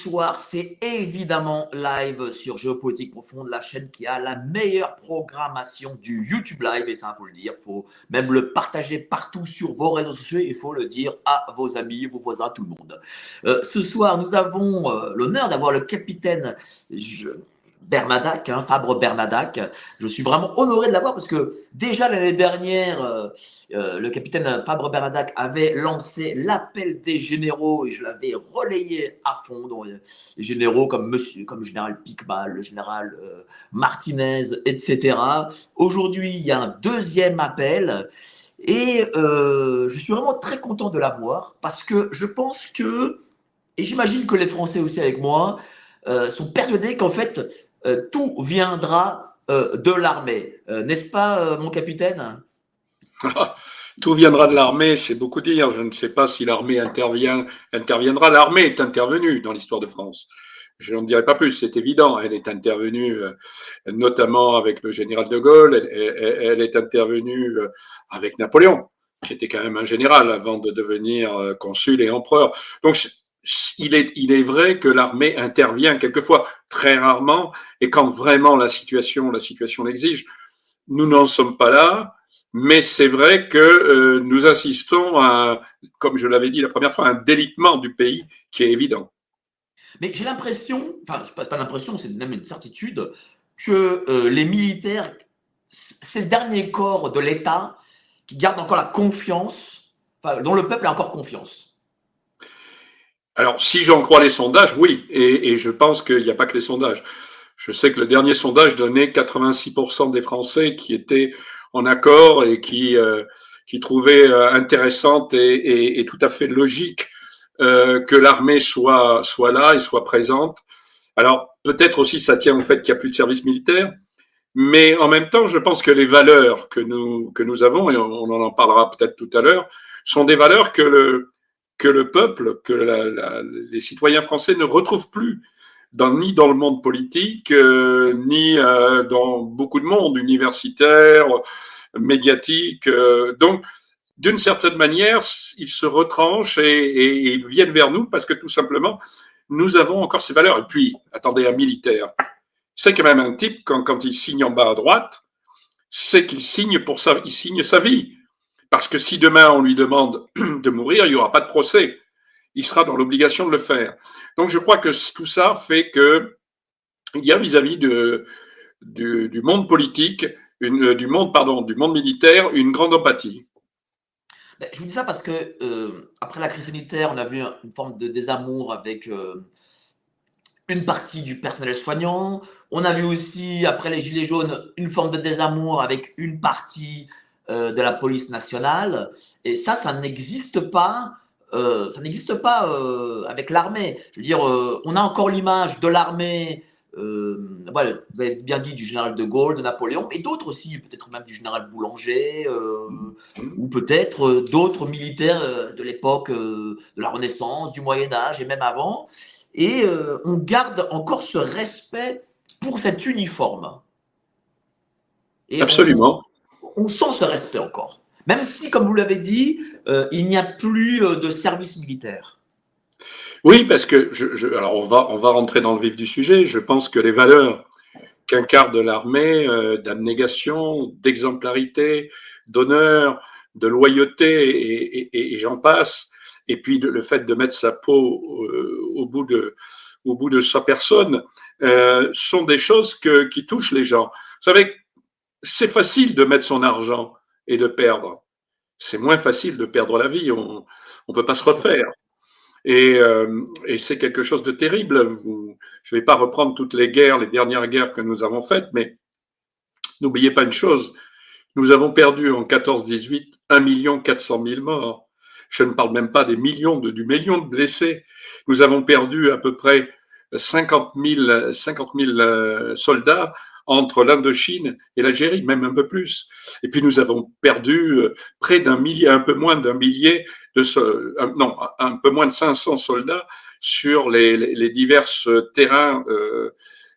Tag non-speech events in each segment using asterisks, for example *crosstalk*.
Soir, c'est évidemment live sur Géopolitique Profonde, la chaîne qui a la meilleure programmation du YouTube Live, et ça, il faut le dire, il faut même le partager partout sur vos réseaux sociaux, il faut le dire à vos amis, vos voisins, tout le monde. Euh, ce soir, nous avons euh, l'honneur d'avoir le capitaine Bernadac, hein, Fabre Bernadac. Je suis vraiment honoré de l'avoir parce que déjà l'année dernière, euh, euh, le capitaine Fabre Bernadac avait lancé l'appel des généraux et je l'avais relayé à fond. Donc, euh, les généraux comme monsieur, comme général Picmal, le général Martinez, etc. Aujourd'hui, il y a un deuxième appel et je suis vraiment très content de l'avoir parce que je pense que, et j'imagine que les Français aussi avec moi, sont persuadés qu'en fait, euh, tout viendra euh, de l'armée. Euh, N'est-ce pas, mon capitaine? *laughs* Tout viendra de l'armée, c'est beaucoup dire. Je ne sais pas si l'armée intervient, interviendra. L'armée est intervenue dans l'histoire de France. Je n'en dirai pas plus, c'est évident. Elle est intervenue notamment avec le général de Gaulle, elle, elle- est intervenue avec Napoléon, qui était quand même un général avant de devenir consul et empereur. Donc, il est, vrai que l'armée intervient quelquefois, très rarement, et quand vraiment la situation, la situation l'exige. Nous n'en sommes pas là. Mais c'est vrai que euh, nous assistons à, comme je l'avais dit la première fois, un délitement du pays qui est évident. Mais j'ai l'impression, enfin, pas, pas l'impression, c'est même une certitude, que euh, les militaires, c'est le dernier corps de l'État qui garde encore la confiance, dont le peuple a encore confiance. Alors, si j'en crois les sondages, oui, et, et je pense qu'il n'y a pas que les sondages. Je sais que le dernier sondage donnait 86% des Français qui étaient en accord et qui, euh, qui trouvaient euh, intéressante et, tout à fait logique euh, que l'armée soit, soit là et soit présente. Alors, peut-être aussi ça tient au fait qu'il n'y a plus de service militaire, mais en même temps, je pense que les valeurs que nous, que nous avons, et on, on en parlera peut-être tout à l'heure, sont des valeurs que le, que le peuple, que les citoyens français ne retrouvent plus ni dans le monde politique, euh, ni euh, dans beaucoup de monde universitaire, médiatique. Euh, donc, d'une certaine manière, ils se retranchent et, ils viennent vers nous parce que tout simplement, nous avons encore ces valeurs. Et puis, attendez, un militaire, c'est quand même un type, quand, quand il signe en bas à droite, c'est qu'il signe pour ça, il signe sa vie. Parce que si demain on lui demande *clears throat* de mourir, il n'y aura pas de procès. Il sera dans l'obligation de le faire. Donc je crois que tout ça fait que il y a vis-à-vis du, monde politique, du monde pardon, du monde militaire, une grande empathie. Ben, je vous dis ça parce que euh, après la crise sanitaire, on a vu une forme de désamour avec euh, une partie du personnel soignant. On a vu aussi après les gilets jaunes une forme de désamour avec une partie euh, de la police nationale. Et ça, ça n'existe pas. Euh, ça n'existe pas euh, avec l'armée. Je veux dire, on a encore l'image de l'armée. Voilà, vous avez bien dit du général de Gaulle, de Napoléon, et d'autres aussi, peut-être même du général Boulanger, ou peut-être d'autres militaires de l'époque de la Renaissance, du Moyen Âge et même avant. Et on garde encore ce respect pour cet uniforme. Absolument. On, sent ce respect encore. Même si, comme vous l'avez dit, euh, il n'y a plus euh, de service militaire. Oui, parce que, alors on va, on va rentrer dans le vif du sujet. Je pense que les valeurs qu'incarne l'armée, euh, d'abnégation, d'exemplarité, d'honneur, de loyauté, et, j'en passe, et puis le fait de mettre sa peau au bout de, au bout de sa personne, sont des choses qui touchent les gens. Vous savez, c'est facile de mettre son argent et de perdre. c'est moins facile de perdre la vie. On ne peut pas se refaire. Et, euh, et c'est quelque chose de terrible. Je ne vais pas reprendre toutes les guerres, les dernières guerres que nous avons faites, mais n'oubliez pas une chose. Nous avons perdu en 14-18 1 million 400 000 morts. Je ne parle même pas des millions, de, du million de blessés. Nous avons perdu à peu près 50 000, 50 000 soldats entre l'Indochine et l'Algérie, même un peu plus. Et puis nous avons perdu euh, près d'un millier, un peu moins d'un millier de, non, un peu moins de 500 soldats sur les, les, divers terrains euh,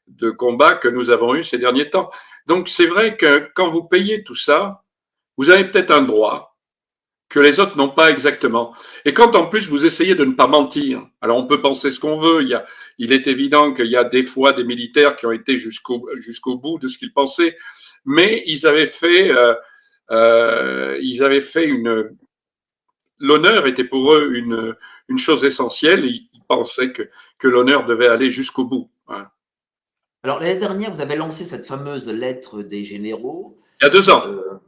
de combat que nous avons eus ces derniers temps. Donc c'est vrai que quand vous payez tout ça, vous avez peut-être un droit, que les autres n'ont pas exactement. Et quand en plus vous essayez de ne pas mentir, alors on peut penser ce qu'on veut, il, y a, il est évident qu'il y a des fois des militaires qui ont été jusqu'au jusqu'au bout de ce qu'ils pensaient, mais ils avaient fait, euh, euh, ils avaient fait une, l'honneur était pour eux une, une chose essentielle. Ils, pensaient que, que l'honneur devait aller jusqu'au bout. Hein. Alors l'année dernière, vous avez lancé cette fameuse lettre des généraux. Il y a deux ans. Euh,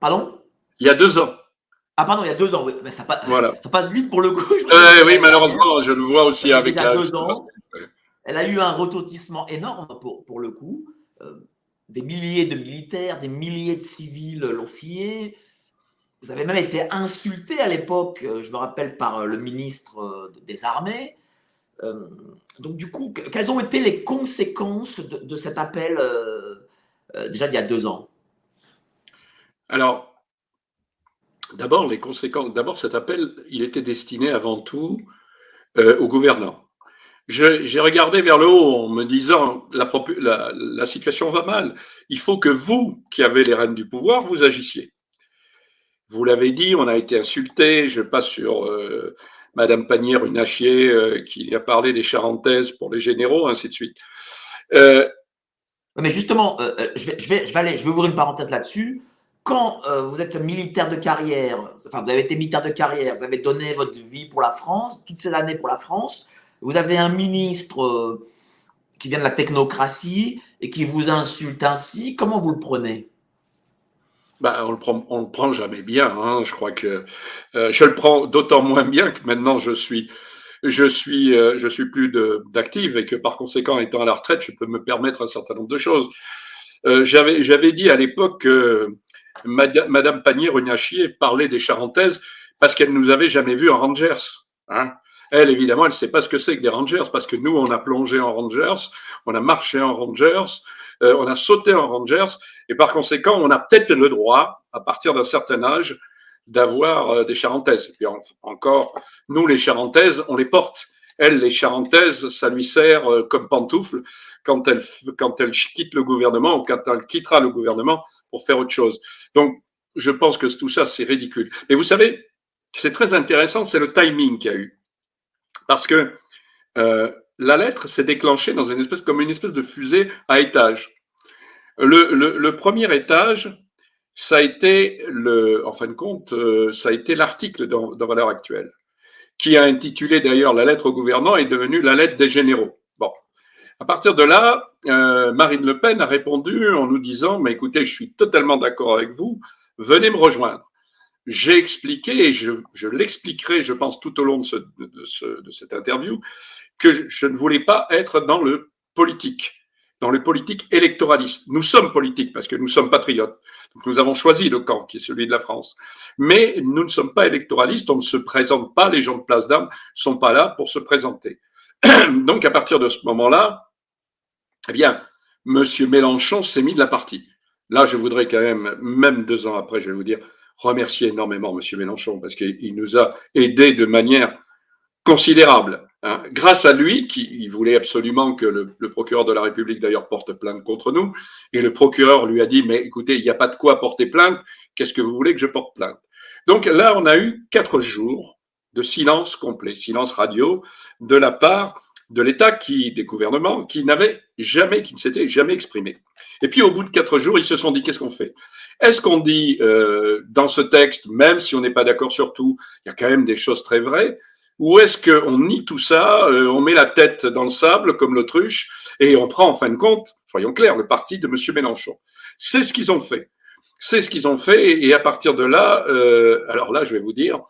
pardon? Il y a deux ans. Ah pardon, il y a deux ans, oui. Mais ça, passe, voilà. ça passe vite pour le coup. oui, malheureusement, je le vois aussi avec il y a deux ans. Elle a eu un retentissement énorme pour, pour le coup. Euh, des milliers de militaires, des milliers de civils l'ont signé. Vous avez même été insulté à l'époque, euh, je me rappelle, par euh, le ministre des Armées. donc du coup, quelles ont été les conséquences de, de cet appel déjà d'il y a deux ans? Alors, D'abord, les conséquences. D'abord, cet appel, était destiné avant tout euh, aux gouvernants. J'ai regardé vers le haut en me disant la, la, situation va mal. Il faut que vous, qui avez les rênes du pouvoir, vous agissiez. Vous l'avez dit, on a été insulté. Je passe sur euh, Madame Panière, une achier euh, qui a parlé des charentaises pour les généraux, ainsi de suite. Euh, Mais justement, je vais ouvrir une parenthèse là-dessus quand euh, vous êtes militaire de carrière, enfin vous avez été militaire de carrière, vous avez donné votre vie pour la France, toutes ces années pour la France, vous avez un ministre euh, qui vient de la technocratie et qui vous insulte ainsi, comment vous le prenez? Bah, on le prend, on le prend jamais bien. Hein. Je crois que euh, je le prends d'autant moins bien que maintenant je suis, je suis, je suis plus d'active et que par conséquent, étant à la retraite, je peux me permettre un certain nombre de choses. j'avais, j'avais dit à l'époque que Madame Pannier-Runachier parlait des Charentaises parce qu'elle nous avait jamais vus en Rangers. Hein. Elle, évidemment, elle ne sait pas ce que c'est que des Rangers parce que nous, on a plongé en Rangers, on a marché en Rangers, euh, on a sauté en Rangers et par conséquent, on a peut-être le droit, à partir d'un certain âge, d'avoir euh, des Charentaises. Et puis encore, nous, les Charentaises, on les porte. Elle, les Charentaises, ça lui sert euh, comme pantoufle quand elle, quitte le gouvernement ou quand elle quittera le gouvernement pour faire autre chose. Donc, je pense que tout ça, c'est ridicule. Mais vous savez, c'est très intéressant, c'est le timing qu'il y a eu. Parce que euh, la lettre s'est déclenchée dans une espèce, comme une espèce de fusée à étage. Le, premier étage, ça a été le, en fin de compte, euh, ça a été l'article dans Valeur Actuelle, qui a intitulé d'ailleurs la lettre au gouvernement est devenue la lettre des généraux. Bon, à partir de là, euh, Marine Le Pen a répondu en nous disant, mais écoutez, je suis totalement d'accord avec vous, venez me rejoindre. J'ai expliqué, et je, je l'expliquerai, je pense, tout au long de, ce, de, ce, de cette interview, que je, je, ne voulais pas être dans le politique, dans le politique électoraliste. Nous sommes politiques parce que nous sommes patriotes. Donc nous avons choisi le camp qui est celui de la France. Mais nous ne sommes pas électoralistes, on ne se présente pas, les gens de Place d'Armes sont pas là pour se présenter. *clears throat* Donc à partir de ce moment-là, eh bien, Monsieur Mélenchon s'est mis de la partie. Là, je voudrais quand même, même deux ans après, je vais vous dire, remercier énormément Monsieur Mélenchon parce qu'il nous a aidés de manière considérable. Hein. Grâce à lui, qui voulait absolument que le, le procureur de la République d'ailleurs porte plainte contre nous, et le procureur lui a dit mais écoutez, il n'y a pas de quoi porter plainte. Qu'est-ce que vous voulez que je porte plainte? Donc là, on a eu quatre jours de silence complet, silence radio de la part de l'État qui, des gouvernements, qui n'avaient jamais, qui ne s'étaient jamais exprimés. Et puis au bout de quatre jours, ils se sont dit qu'est-ce qu'on fait? Est-ce qu'on dit euh, dans ce texte, même si on n'est pas d'accord sur tout, il y a quand même des choses très vraies, ou est-ce qu'on nie tout ça, euh, on met la tête dans le sable comme l'autruche et on prend en fin de compte, soyons clairs, le parti de M. Mélenchon C'est ce qu'ils ont fait. c'est ce qu'ils ont fait. Et à partir de là, euh, alors là, je vais vous dire,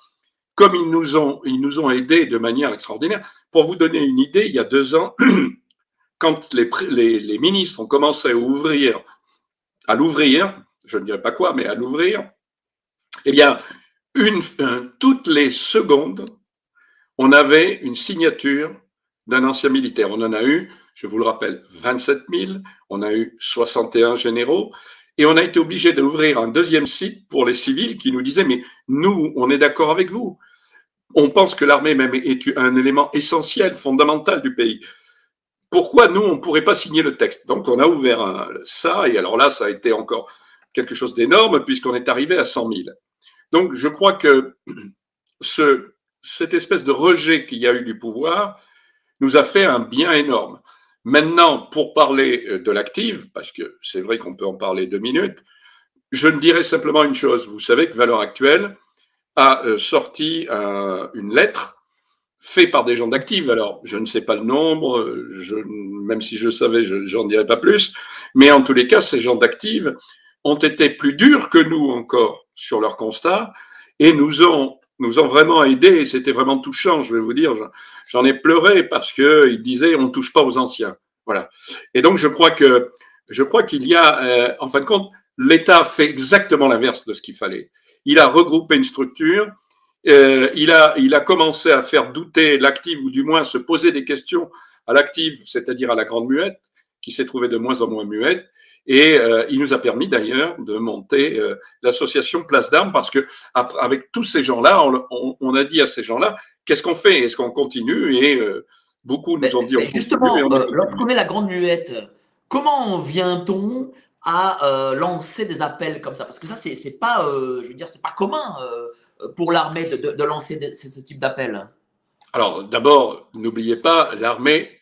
comme ils nous ont, ils nous ont aidés de manière extraordinaire. Pour vous donner une idée, il y a deux ans, *clears throat* quand les, les, les ministres ont commencé à ouvrir, à l'ouvrir, je ne dirais pas quoi, mais à l'ouvrir, eh bien, une, toutes les secondes, on avait une signature d'un ancien militaire. On en a eu, je vous le rappelle, 27 000, on a eu 61 généraux, et on a été obligé d'ouvrir un deuxième site pour les civils qui nous disaient, mais nous, on est d'accord avec vous. On pense que l'armée même est un élément essentiel, fondamental du pays. Pourquoi nous, on ne pourrait pas signer le texte? Donc on a ouvert ça, et alors là, ça a été encore quelque chose d'énorme, puisqu'on est arrivé à 100 000. Donc je crois que *clears throat* ce, cette espèce de rejet qu'il y a eu du pouvoir nous a fait un bien énorme. Maintenant, pour parler euh, de l'active, parce que c'est vrai qu'on peut en parler deux minutes, je ne dirais simplement une chose. Vous savez que Valeur Actuelle a euh, sorti une lettre faite par des gens d'Active. Alors, je ne sais pas le nombre, je, même si je savais, j'en dirais pas plus. Mais en tous les cas, ces gens d'Active ont été plus durs que nous encore sur leur constat et nous ont nous ont vraiment aidés et c'était vraiment touchant, je vais vous dire. J'en ai pleuré parce que ils disaient on touche pas aux anciens. Voilà. Et donc je crois que je crois qu'il y a euh, en fin de compte l'État fait exactement l'inverse de ce qu'il fallait. Il a regroupé une structure, euh, il a il a commencé à faire douter l'active ou du moins se poser des questions à l'active, c'est-à-dire à la grande muette qui s'est trouvée de moins en moins muette et euh, il nous a permis d'ailleurs de monter euh, l'association Place d'Armes parce que avec tous ces gens-là, on, on, a dit à ces gens-là, qu'est-ce qu'on fait? Est-ce qu'on continue? Et euh, beaucoup nous ont dit. Mais justement, lorsqu'on met la grande muette, comment vient-on à lancer des appels comme ça? Parce que ça, c'est pas, je veux dire, c'est pas commun pour l'armée de, de, de, lancer ce type d'appel. Alors, d'abord, n'oubliez pas, l'armée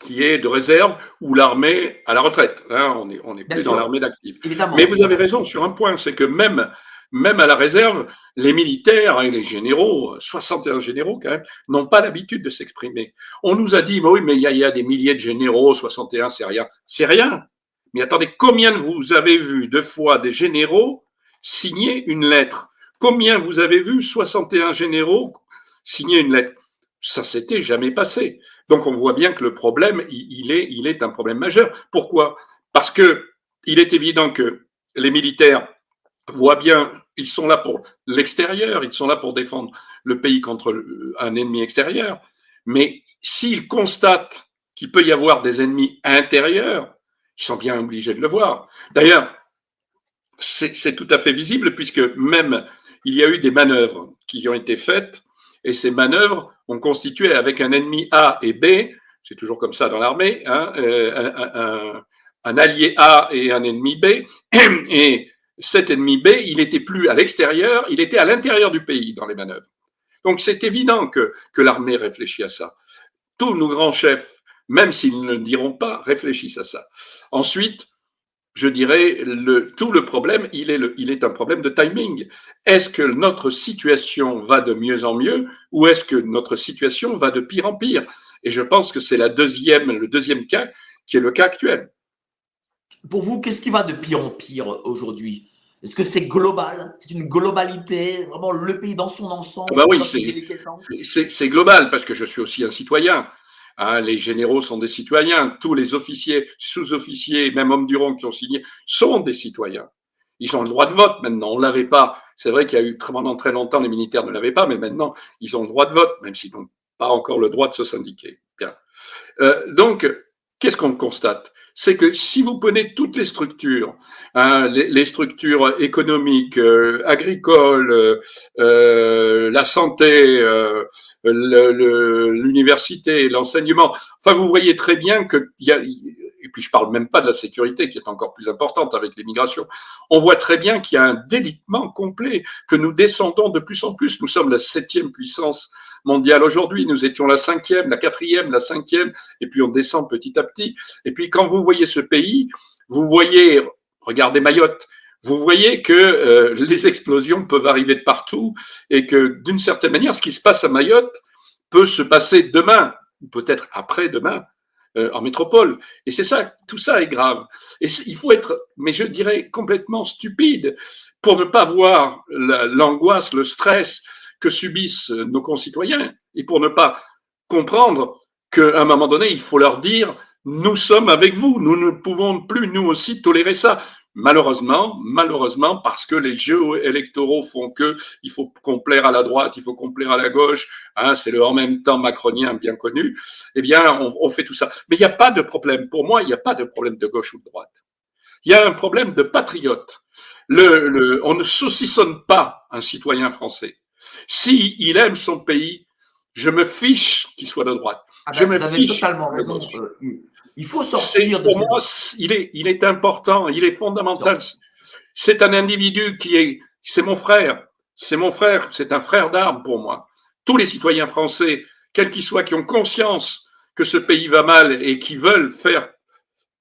qui est de réserve ou l'armée à la retraite. Hein, on est, on est plus dans l'armée d'actifs. Mais vous avez raison sur un point, c'est que même, même à la réserve, les militaires et les généraux, 61 généraux quand même, n'ont pas l'habitude de s'exprimer. On nous a dit, oui, mais il y, a, il y a des milliers de généraux, 61, c'est rien. C'est rien. Mais attendez, combien de vous avez vu deux fois des généraux signer une lettre? Combien vous avez vu 61 généraux signer une lettre? Ça s'était jamais passé. Donc on voit bien que le problème, il est, il est un problème majeur. Pourquoi? Parce que il est évident que les militaires voient bien, ils sont là pour l'extérieur, ils sont là pour défendre le pays contre un ennemi extérieur. Mais s'ils constatent qu'il peut y avoir des ennemis intérieurs, ils sont bien obligés de le voir. D'ailleurs, c'est tout à fait visible puisque même il y a eu des manœuvres qui ont été faites et ces manœuvres ont constitué avec un ennemi A et B, c'est toujours comme ça dans l'armée, hein, euh, un, un, allié A et un ennemi B, et cet ennemi B, il n'était plus à l'extérieur, il était à l'intérieur du pays dans les manœuvres. Donc c'est évident que, que l'armée réfléchit à ça. Tous nos grands chefs, même s'ils ne le diront pas, réfléchissent à ça. Ensuite, je dirais, le, tout le problème, il est, le, il est un problème de timing. Est-ce que notre situation va de mieux en mieux ou est-ce que notre situation va de pire en pire? Et je pense que c'est la deuxième, le deuxième cas qui est le cas actuel. Pour vous, qu'est-ce qui va de pire en pire aujourd'hui? Est-ce que c'est global? C'est une globalité? Vraiment le pays dans son ensemble? Ah bah Oui, c'est global parce que je suis aussi un citoyen. Hein, les généraux sont des citoyens. Tous les officiers, sous-officiers, même hommes du rang qui ont signé sont des citoyens. Ils ont le droit de vote maintenant. On l'avait pas. C'est vrai qu'il y a eu pendant très longtemps les militaires ne l'avaient pas, mais maintenant ils ont le droit de vote, même s'ils n'ont pas encore le droit de se syndiquer. Bien. Euh, donc, qu'est-ce qu'on constate? C'est que si vous prenez toutes les structures, hein, les, structures économiques, euh, agricoles, euh, la santé, euh, l'université, l'enseignement, enfin vous voyez très bien que y a, et puis je parle même pas de la sécurité qui est encore plus importante avec l'immigration. On voit très bien qu'il y a un délitement complet, que nous descendons de plus en plus. Nous sommes la septième puissance mondiale aujourd'hui. Nous étions la cinquième, la quatrième, la cinquième, et puis on descend petit à petit. Et puis quand vous voyez ce pays, vous voyez, regardez Mayotte, vous voyez que euh, les explosions peuvent arriver de partout et que d'une certaine manière, ce qui se passe à Mayotte peut se passer demain, peut-être après-demain. Euh, en métropole. Et c'est ça, tout ça est grave. Et il faut être, mais je dirais, complètement stupide pour ne pas voir l'angoisse, le stress que subissent nos concitoyens et pour ne pas comprendre qu'à un moment donné, il faut leur dire, nous sommes avec vous, nous ne pouvons plus, nous aussi, tolérer ça. Malheureusement, malheureusement, parce que les jeux électoraux font que il faut complaire à la droite, il faut complaire à la gauche, hein, c'est le en même temps macronien bien connu, eh bien, on, fait tout ça. Mais il n'y a pas de problème. Pour moi, il n'y a pas de problème de gauche ou de droite. Il y a un problème de patriote. Le, le, on ne saucissonne pas un citoyen français. Si il aime son pays, je me fiche qu'il soit de droite. Ah je ben, me vous avez fiche. totalement raison. Euh, il faut sortir de pour moi, il est, il est important, il est fondamental. C'est un individu qui est, c'est mon frère, c'est mon frère, c'est un frère d'armes pour moi. Tous les citoyens français, quels qu'ils soient, qui ont conscience que ce pays va mal et qui veulent faire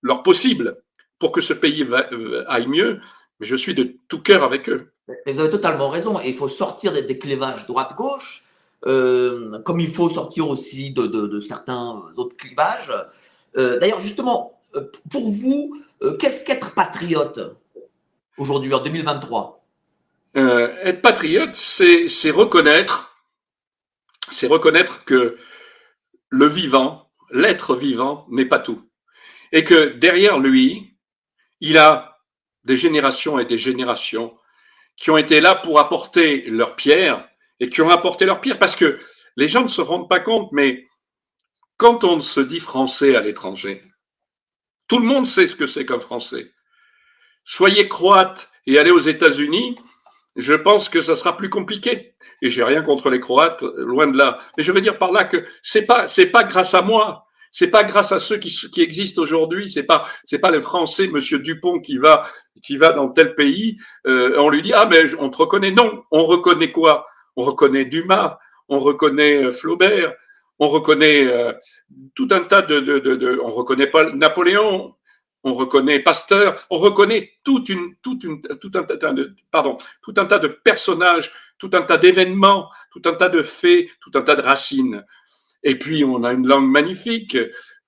leur possible pour que ce pays va, euh, aille mieux, mais je suis de tout cœur avec eux. Mais vous avez totalement raison. Et il faut sortir des, des clivages droite-gauche, euh, comme il faut sortir aussi de, certains autres clivages. Euh, D'ailleurs, justement, euh, pour vous, qu'est-ce qu'être patriote aujourd'hui, en 2023 Euh, être patriote, c'est reconnaître, c'est reconnaître que le vivant, l'être vivant n'est pas tout. Et que derrière lui, il a des générations et des générations qui ont été là pour apporter leur pierre et qui ont apporté leur pierre parce que les gens ne se rendent pas compte, mais quand on se dit français à l'étranger, tout le monde sait ce que c'est qu'un français. Soyez croate et allez aux États-Unis, je pense que ça sera plus compliqué. Et j'ai rien contre les Croates, loin de là. Mais je veux dire par là que c'est pas c'est pas grâce à moi, c'est pas grâce à ceux qui, existent aujourd'hui, c'est pas c'est pas le Français Monsieur Dupont qui va qui va dans tel pays, euh, on lui dit ah mais on te reconnaît. Non, on reconnaît quoi? On reconnaît Dumas, on reconnaît euh, Flaubert, on reconnaît euh, tout un tas de, on reconnaît pas Napoléon, on reconnaît Pasteur, on reconnaît toute une, tout un tout un tas de personnages, tout un tas d'événements, tout un tas de faits, tout un tas de racines. Et puis on a une langue magnifique.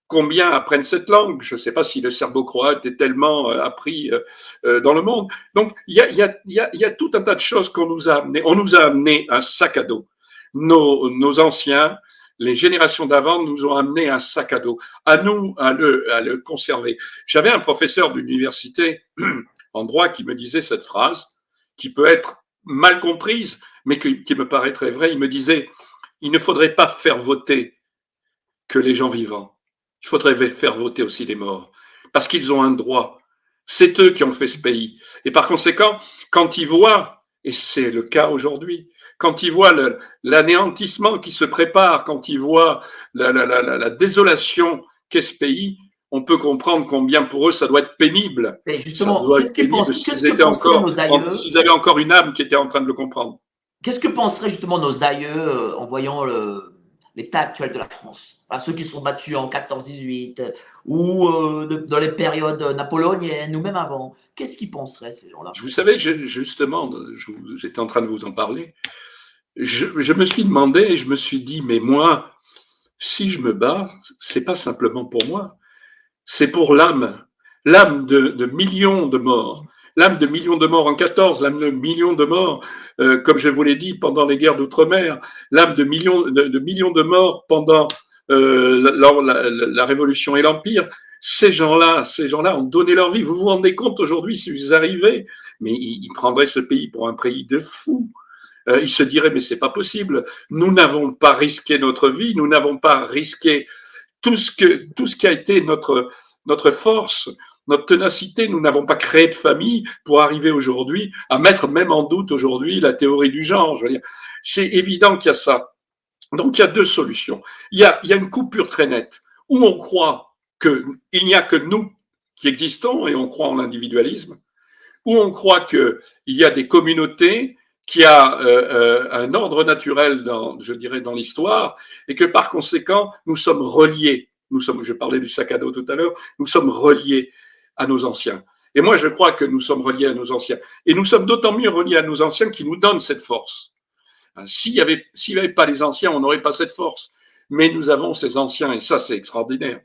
Combien apprennent cette langue Je ne sais pas si le serbo-croate est tellement euh, appris euh, euh, dans le monde. Donc il y a, y, a, y, y a tout un tas de choses qu'on nous a amené. On nous a amené un sac à dos. Nos, nos anciens, les générations d'avant nous ont amené un sac à dos. À nous à le, à le conserver. J'avais un professeur d'université *clears throat* en droit qui me disait cette phrase, qui peut être mal comprise, mais qui, qui me paraîtrait vraie. Il me disait, il ne faudrait pas faire voter que les gens vivants. Il faudrait faire voter aussi les morts. Parce qu'ils ont un droit. C'est eux qui ont fait ce pays. Et par conséquent, quand ils voient, et c'est le cas aujourd'hui, quand ils voient l'anéantissement qui se prépare, quand ils voient la, la, la, la, la désolation qu'est ce pays, on peut comprendre combien pour eux ça doit être pénible. Ça justement, qu'est-ce que, étaient encore, nos aïeux s'ils avaient encore une âme qui était en train de le comprendre. Qu'est-ce que penseraient justement nos aïeux euh, en voyant le- l'état actuel de la France. Enfin, Ceux qui sont battus en 14-18 euh, ou euh, dans les périodes napoléoniennes ou même avant. Qu'est-ce qu'ils penseraient ces gens-là? Vous savez, justement, j'étais en train de vous en parler. Je, me suis demandé et je me suis dit, mais moi, si je me bats, c'est pas simplement pour moi, c'est pour l'âme, l'âme de millions de morts, l'âme de millions de morts en 14, l'âme de millions de morts, euh, comme je vous l'ai dit, pendant les guerres d'outre-mer, l'âme de millions de, morts pendant euh, la, Révolution et l'Empire. Ces gens-là, ces gens-là ont donné leur vie. Vous vous rendez compte aujourd'hui, si vous arrivez, mais ils, prendraient ce pays pour un pays de fous. Euh, ils se diraient, mais c'est pas possible. Nous n'avons pas risqué notre vie, nous n'avons pas risqué tout ce tout qui a été notre force, notre ténacité. Nous n'avons pas créé de famille pour arriver aujourd'hui à mettre même en doute aujourd'hui la théorie du genre. Je veux dire, c'est évident qu'il y a ça. Donc il y a deux solutions. Il y a, une coupure très nette où on croit qu'il n'y a que nous qui existons et on croit en l'individualisme, où on croit qu'il y a des communautés qui a euh, euh, un ordre naturel, dans, je dirais, dans l'histoire, et que par conséquent, nous sommes reliés. Nous sommes, je parlais du sac à dos tout à l'heure, nous sommes reliés à nos anciens. Et moi, je crois que nous sommes reliés à nos anciens. Et nous sommes d'autant mieux reliés à nos anciens qui nous donnent cette force. Hein, S'il n'y avait, pas les anciens, on n'aurait pas cette force. Mais nous avons ces anciens, et ça, c'est extraordinaire.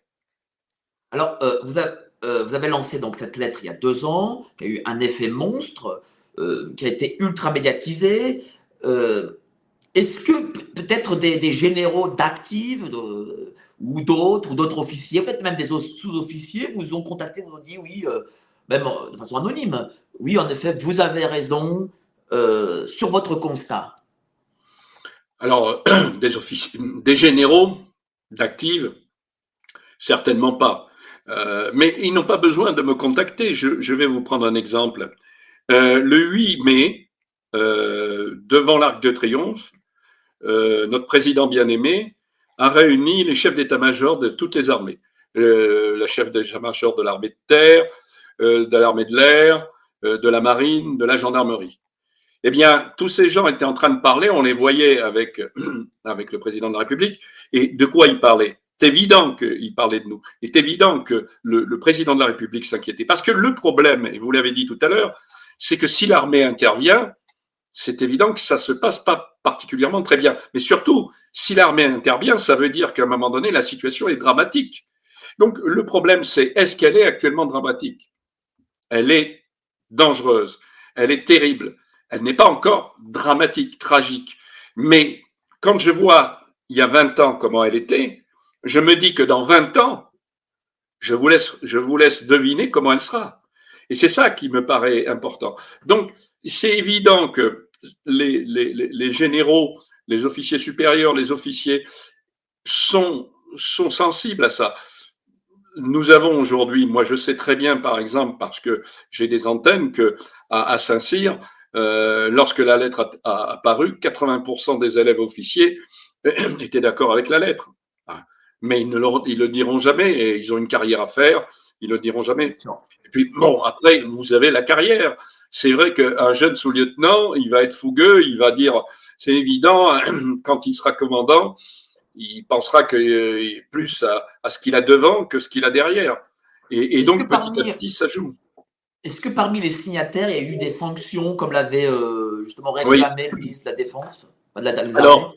Alors, euh, vous, avez lancé donc cette lettre il y a deux ans, qui a eu un effet monstre, qui a été ultra médiatisé. Est-ce que peut-être des, généraux d'actifs ou d'autres, ou d'autres officiers, peut-être même des sous-officiers, vous ont contacté, vous ont dit oui, même de façon anonyme, oui, en effet, vous avez raison sur votre constat alors, *clears throat* des, des généraux d'active, certainement pas. Euh, mais ils n'ont pas besoin de me contacter. Je, vais vous prendre un exemple. Euh, le 8 mai, euh, devant l'Arc de Triomphe, notre président bien-aimé a réuni les chefs d'état-major de toutes les armées. la chef d'état-major de l'armée de terre, de l'armée de l'air, de la marine, de la gendarmerie. Eh bien, tous ces gens étaient en train de parler, on les voyait avec, *clears throat* avec le président de la République, et de quoi ils parlaient? C'est évident qu'ils parlaient de nous. C'est évident que le, le, président de la République s'inquiétait. Parce que le problème, et vous l'avez dit tout à l'heure, c'est que si l'armée intervient, c'est évident que ça se passe pas particulièrement très bien. Mais surtout, si l'armée intervient, ça veut dire qu'à un moment donné, la situation est dramatique. Donc, le problème, c'est est-ce qu'elle est actuellement dramatique? Elle est dangereuse. Elle est terrible elle n'est pas encore dramatique, tragique. Mais quand je vois il y a 20 ans comment elle était, je me dis que dans 20 ans, je vous laisse, je vous laisse deviner comment elle sera. Et c'est ça qui me paraît important. Donc, c'est évident que les, généraux, les officiers supérieurs, les officiers sont, sensibles à ça. Nous avons aujourd'hui, moi je sais très bien par exemple, parce que j'ai des antennes, que à, Saint-Cyr, euh, lorsque la lettre a, apparu, 80% des élèves officiers *clears throat* étaient d'accord avec la lettre. Ah. Mais ils ne le, diront jamais et ils ont une carrière à faire, ils ne le diront jamais. Et puis, bon, après, vous avez la carrière. C'est vrai qu'un jeune sous-lieutenant, il va être fougueux, il va dire, c'est évident, *clears throat* quand il sera commandant, il pensera que euh, plus à, ce qu'il a devant que ce qu'il a derrière. Et, donc, petit à petit, ça joue. Est-ce que parmi les signataires, il y a eu des sanctions comme l'avait euh, justement réclamé le ministre de la Défense alors,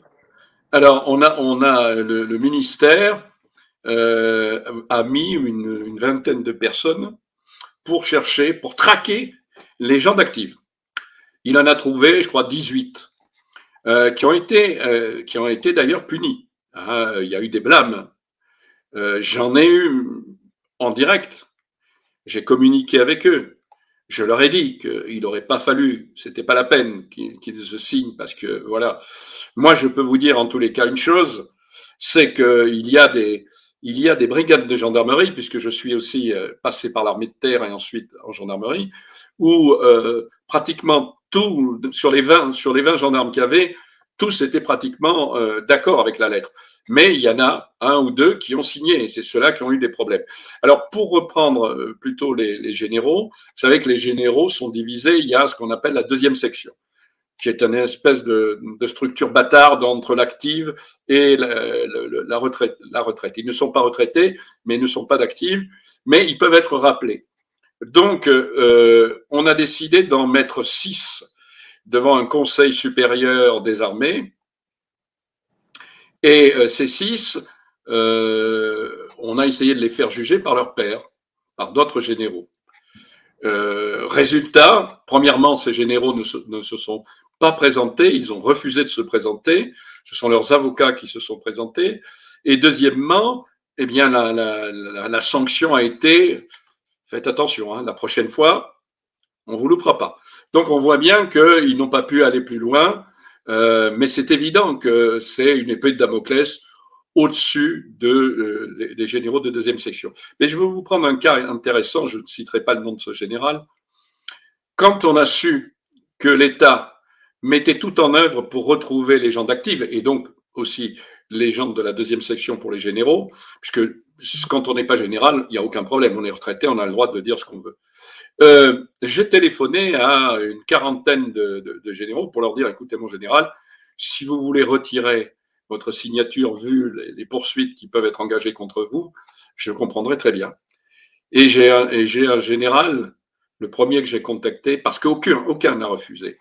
alors, on a, on a le, ministère a mis une, vingtaine de personnes pour chercher, pour traquer les gens d'actifs. Il en a trouvé, je crois, 18 euh, qui ont été, qui ont été d'ailleurs punis. Ah, il y a eu des blâmes. J'en ai eu en direct. J'ai communiqué avec eux. Je leur ai dit qu'il n'aurait pas fallu, c'était pas la peine qu'ils se signent parce que voilà. Moi, je peux vous dire en tous les cas une chose, c'est qu'il y a des, il y a des brigades de gendarmerie, puisque je suis aussi euh, passé par l'armée de terre et ensuite en gendarmerie, où euh, pratiquement tout, sur les 20, sur les 20 gendarmes qu'il y avait, tous étaient pratiquement euh, d'accord avec la lettre mais il y en a un ou deux qui ont signé, et c'est ceux-là qui ont eu des problèmes. Alors, pour reprendre euh, plutôt les, généraux, vous savez que les généraux sont divisés, il y a ce qu'on appelle la deuxième section, qui est une espèce de, structure bâtarde entre l'active et la, retraite. Ils ne sont pas retraités, mais ils ne sont pas d'actifs, mais ils peuvent être rappelés. Donc, euh, on a décidé d'en mettre six devant un conseil supérieur des armées, et euh, ces six, euh, on a essayé de les faire juger par leur père, par d'autres généraux. Euh, résultat, premièrement, ces généraux ne se, sont pas présentés, ils ont refusé de se présenter. Ce sont leurs avocats qui se sont présentés. Et deuxièmement, eh bien, la, sanction a été, faites attention, hein, la prochaine fois, on vous loupera pas. Donc, on voit bien qu'ils n'ont pas pu aller plus loin. Euh, mais c'est évident que c'est une épée de Damoclès au-dessus de, euh, des généraux de deuxième section. Mais je vais vous prendre un cas intéressant, je ne citerai pas le nom de ce général. Quand on a su que l'État mettait tout en œuvre pour retrouver les gens d'active, et donc aussi les gens de la deuxième section pour les généraux, puisque quand on n'est pas général, il n'y a aucun problème, on est retraité, on a le droit de dire ce qu'on veut. Euh, j'ai téléphoné à une quarantaine de, généraux pour leur dire, écoutez mon général, si vous voulez retirer votre signature vu les, poursuites qui peuvent être engagées contre vous, je comprendrai très bien. Et j'ai un, un général, le premier que j'ai contacté, parce qu'aucun aucun n'a refusé,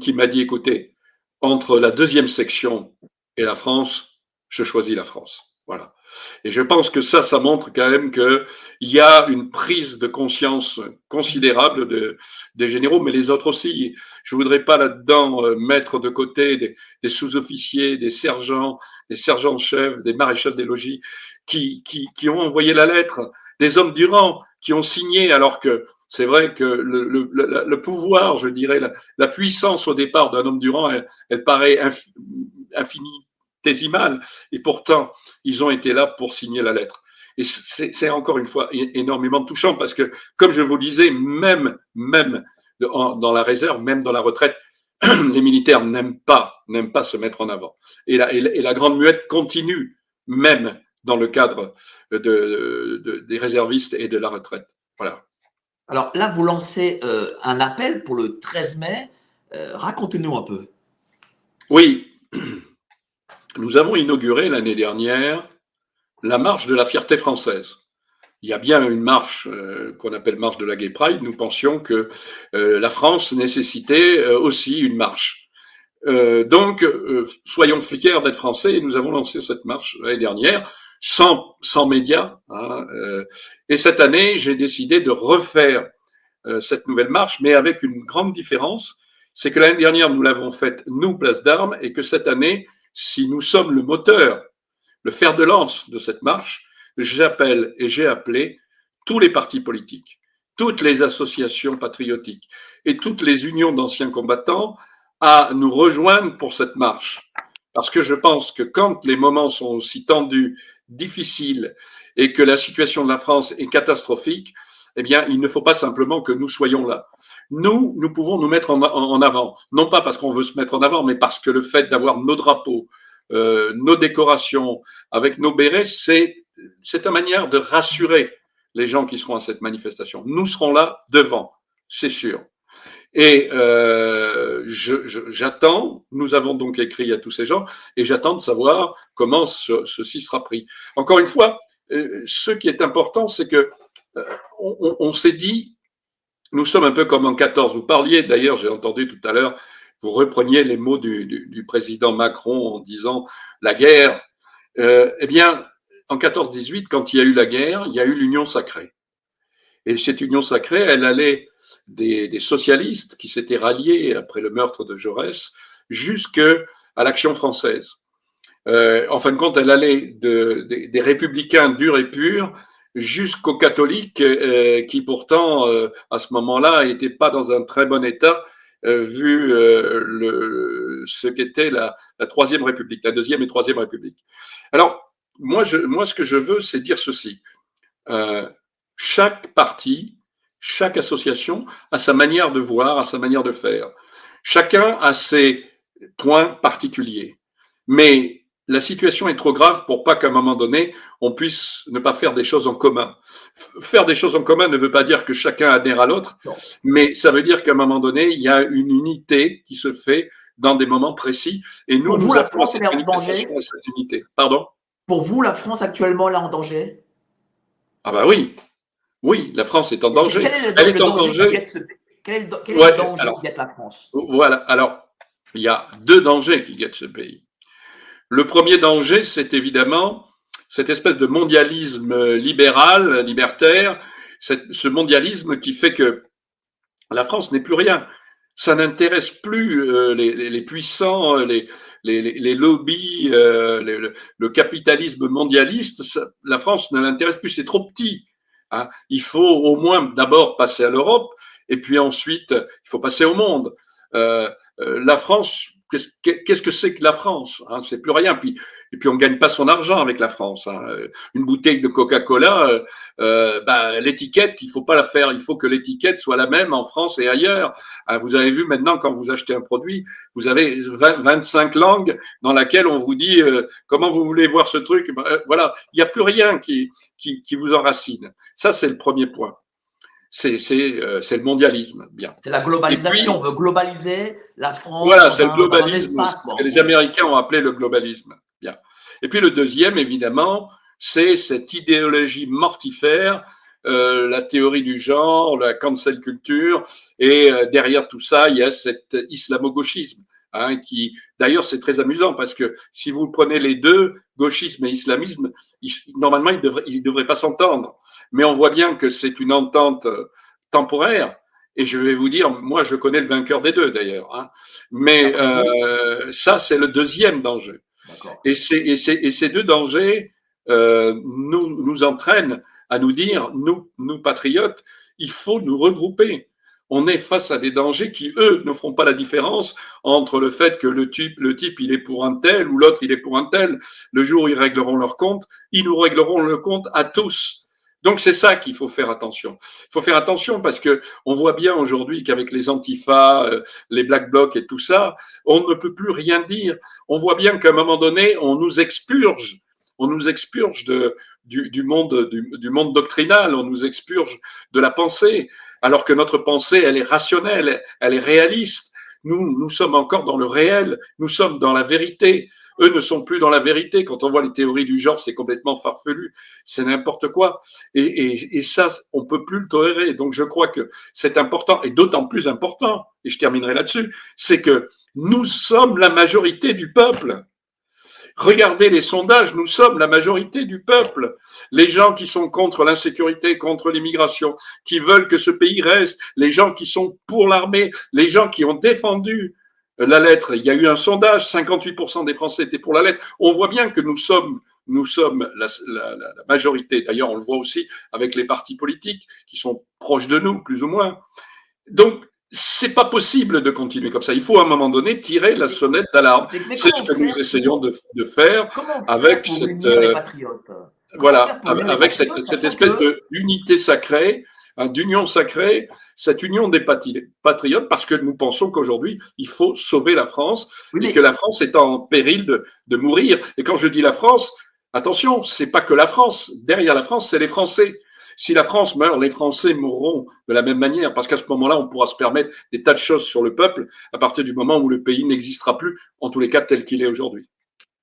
qui m'a dit, écoutez, entre la deuxième section et la France, je choisis la France. Voilà. Et je pense que ça, ça montre quand même qu'il y a une prise de conscience considérable de, des généraux, mais les autres aussi. Je voudrais pas là-dedans euh, mettre de côté des, des sous-officiers, des sergents, des sergents-chefs, des maréchals des logis qui, qui, qui, ont envoyé la lettre, des hommes du rang qui ont signé alors que c'est vrai que le, le, le, pouvoir, je dirais, la, puissance au départ d'un homme du rang, elle, elle paraît infinie mal et pourtant, ils ont été là pour signer la lettre. Et c'est encore une fois énormément touchant parce que, comme je vous disais, même, même dans la réserve, même dans la retraite, *clears throat* les militaires n'aiment pas, n'aiment pas se mettre en avant. Et la, grande muette continue, même dans le cadre de, des réservistes et de la retraite. Voilà. Alors là, vous lancez euh, un appel pour le 13 mai. Euh, racontez-nous un peu. Oui. *clears throat* Nous avons inauguré l'année dernière la marche de la fierté française. Il y a bien une marche euh, qu'on appelle marche de la Gay Pride. Nous pensions que la France nécessitait aussi une marche. donc, soyons fiers d'être français et nous avons lancé cette marche l'année dernière sans, sans médias. Hein, et cette année, j'ai décidé de refaire cette nouvelle marche, mais avec une grande différence. C'est que l'année dernière, nous l'avons faite, nous, place d'armes, et que cette année, si nous sommes le moteur, le fer de lance de cette marche, j'appelle et j'ai appelé tous les partis politiques, toutes les associations patriotiques et toutes les unions d'anciens combattants à nous rejoindre pour cette marche. Parce que je pense que quand les moments sont aussi tendus, difficiles et que la situation de la France est catastrophique, eh bien, il ne faut pas simplement que nous soyons là. Nous, nous pouvons nous mettre en, avant, non pas parce qu'on veut se mettre en avant, mais parce que le fait d'avoir nos drapeaux, euh, nos décorations, avec nos bérets, c'est c'est une manière de rassurer les gens qui seront à cette manifestation. Nous serons là devant, c'est sûr. Et euh, j'attends, nous avons donc écrit à tous ces gens, et j'attends de savoir comment ceci sera pris. Encore une fois, euh, ce qui est important, c'est que euh, on, s'est dit, nous sommes un peu comme en 14. Vous parliez, d'ailleurs, j'ai entendu tout à l'heure, vous repreniez les mots du, président Macron en disant la guerre. Euh, eh bien, en 14-18, quand il y a eu la guerre, il y a eu l'union sacrée. Et cette union sacrée, elle allait des, socialistes qui s'étaient ralliés après le meurtre de Jaurès jusqu'à l'action française. Euh, en fin de compte, elle allait des républicains durs et purs jusqu'aux catholiques euh, qui pourtant, euh, à ce moment-là, n'étaient pas dans un très bon état euh, vu le, ce qu'était la, la, Troisième République, la Deuxième et Troisième République. Alors, moi, je, moi ce que je veux, c'est dire ceci. Chaque parti, chaque association a sa manière de voir, a sa manière de faire. Chacun a ses points particuliers. Mais la situation est trop grave pour pas qu'à un moment donné, on puisse ne pas faire des choses en commun. Faire des choses en commun ne veut pas dire que chacun adhère à l'autre, mais ça veut dire qu'à un moment donné, il y a une unité qui se fait dans des moments précis. Et nous, nous avons cette manifestation cette unité. Pardon? Pour vous, la France actuellement là en danger? Ah bah oui, oui, la France est en danger. Elle est en danger. Quel, est le danger qui guette la France? Voilà, alors, il y a deux dangers qui guettent ce pays. Le premier danger, c'est évidemment cette espèce de mondialisme libéral, libertaire, ce mondialisme qui fait que la France n'est plus rien. Ça n'intéresse plus euh, les, puissants, les, les, lobbies, euh, le, capitalisme mondialiste. la France ne l'intéresse plus, c'est trop petit. Hein. Il faut au moins d'abord passer à l'Europe et puis ensuite, il faut passer au monde. Euh, la France qu'est-ce que c'est que la France hein? C'est plus rien. Puis, et puis on gagne pas son argent avec la France. Hein. Une bouteille de Coca-Cola, euh, euh ben, l'étiquette, il faut pas la faire. Il faut que l'étiquette soit la même en France et ailleurs. Hein, vous avez vu maintenant quand vous achetez un produit, vous avez 20, 25 langues dans laquelle on vous dit euh, comment vous voulez voir ce truc? Ben, euh, voilà, il n'y a plus rien qui, qui, qui vous enracine. Ça, c'est le premier point c'est euh, le mondialisme. Bien. C'est la globalisation. on veut globaliser la France. Voilà, c'est le globalisme. que les Américains ont appelé le globalisme. Bien. Et puis le deuxième, évidemment, c'est cette idéologie mortifère, euh, la théorie du genre, la cancel culture, et euh, derrière tout ça, il y a cet islamo-gauchisme. Hein, qui d'ailleurs c'est très amusant parce que si vous prenez les deux, gauchisme et islamisme, normalement ils devraient, ils devraient pas s'entendre. Mais on voit bien que c'est une entente euh, temporaire. Et je vais vous dire, moi je connais le vainqueur des deux d'ailleurs. Hein. Mais euh, ça c'est le deuxième danger. Et, ces deux dangers euh, nous, nous entraînent à nous dire, nous, nous patriotes, il faut nous regrouper on est face à des dangers qui, eux, ne feront pas la différence entre le fait que le type, le type, il est pour un tel ou l'autre, il est pour un tel. Le jour où ils régleront leur compte, ils nous régleront le compte à tous. Donc c'est ça qu'il faut faire attention. Il faut faire attention parce que on voit bien aujourd'hui qu'avec les antifas, euh, les black blocs et tout ça, on ne peut plus rien dire. On voit bien qu'à un moment donné, on nous expurge, on nous expurge de, du, monde du, monde doctrinal, on nous expurge de la pensée alors que notre pensée, elle est rationnelle, elle est réaliste. Nous, nous sommes encore dans le réel, nous sommes dans la vérité. Eux ne sont plus dans la vérité. Quand on voit les théories du genre, c'est complètement farfelu, c'est n'importe quoi. Et, ça, on peut plus le tolérer. Donc je crois que c'est important, et d'autant plus important, et je terminerai là-dessus, c'est que nous sommes la majorité du peuple. Regardez les sondages, nous sommes la majorité du peuple. Les gens qui sont contre l'insécurité, contre l'immigration, qui veulent que ce pays reste, les gens qui sont pour l'armée, les gens qui ont défendu la lettre. Il y a eu un sondage, 58% des Français étaient pour la lettre. On voit bien que nous sommes nous sommes la, la, la majorité. D'ailleurs, on le voit aussi avec les partis politiques qui sont proches de nous, plus ou moins. Donc, c'est pas possible de continuer comme ça. Il faut à un moment donné tirer la sonnette d'alarme. C'est ce que nous essayons de, de faire avec cette euh, voilà, avec cette, cette espèce de unité sacrée, hein, d'union sacrée, cette union des patriotes, parce que nous pensons qu'aujourd'hui il faut sauver la France et que la France est en péril de, de mourir. Et quand je dis la France, attention, c'est pas que la France. Derrière la France, c'est les Français. Si la France meurt, les Français mourront de la même manière, parce qu'à ce moment-là, on pourra se permettre des tas de choses sur le peuple à partir du moment où le pays n'existera plus, en tous les cas tel qu'il est aujourd'hui.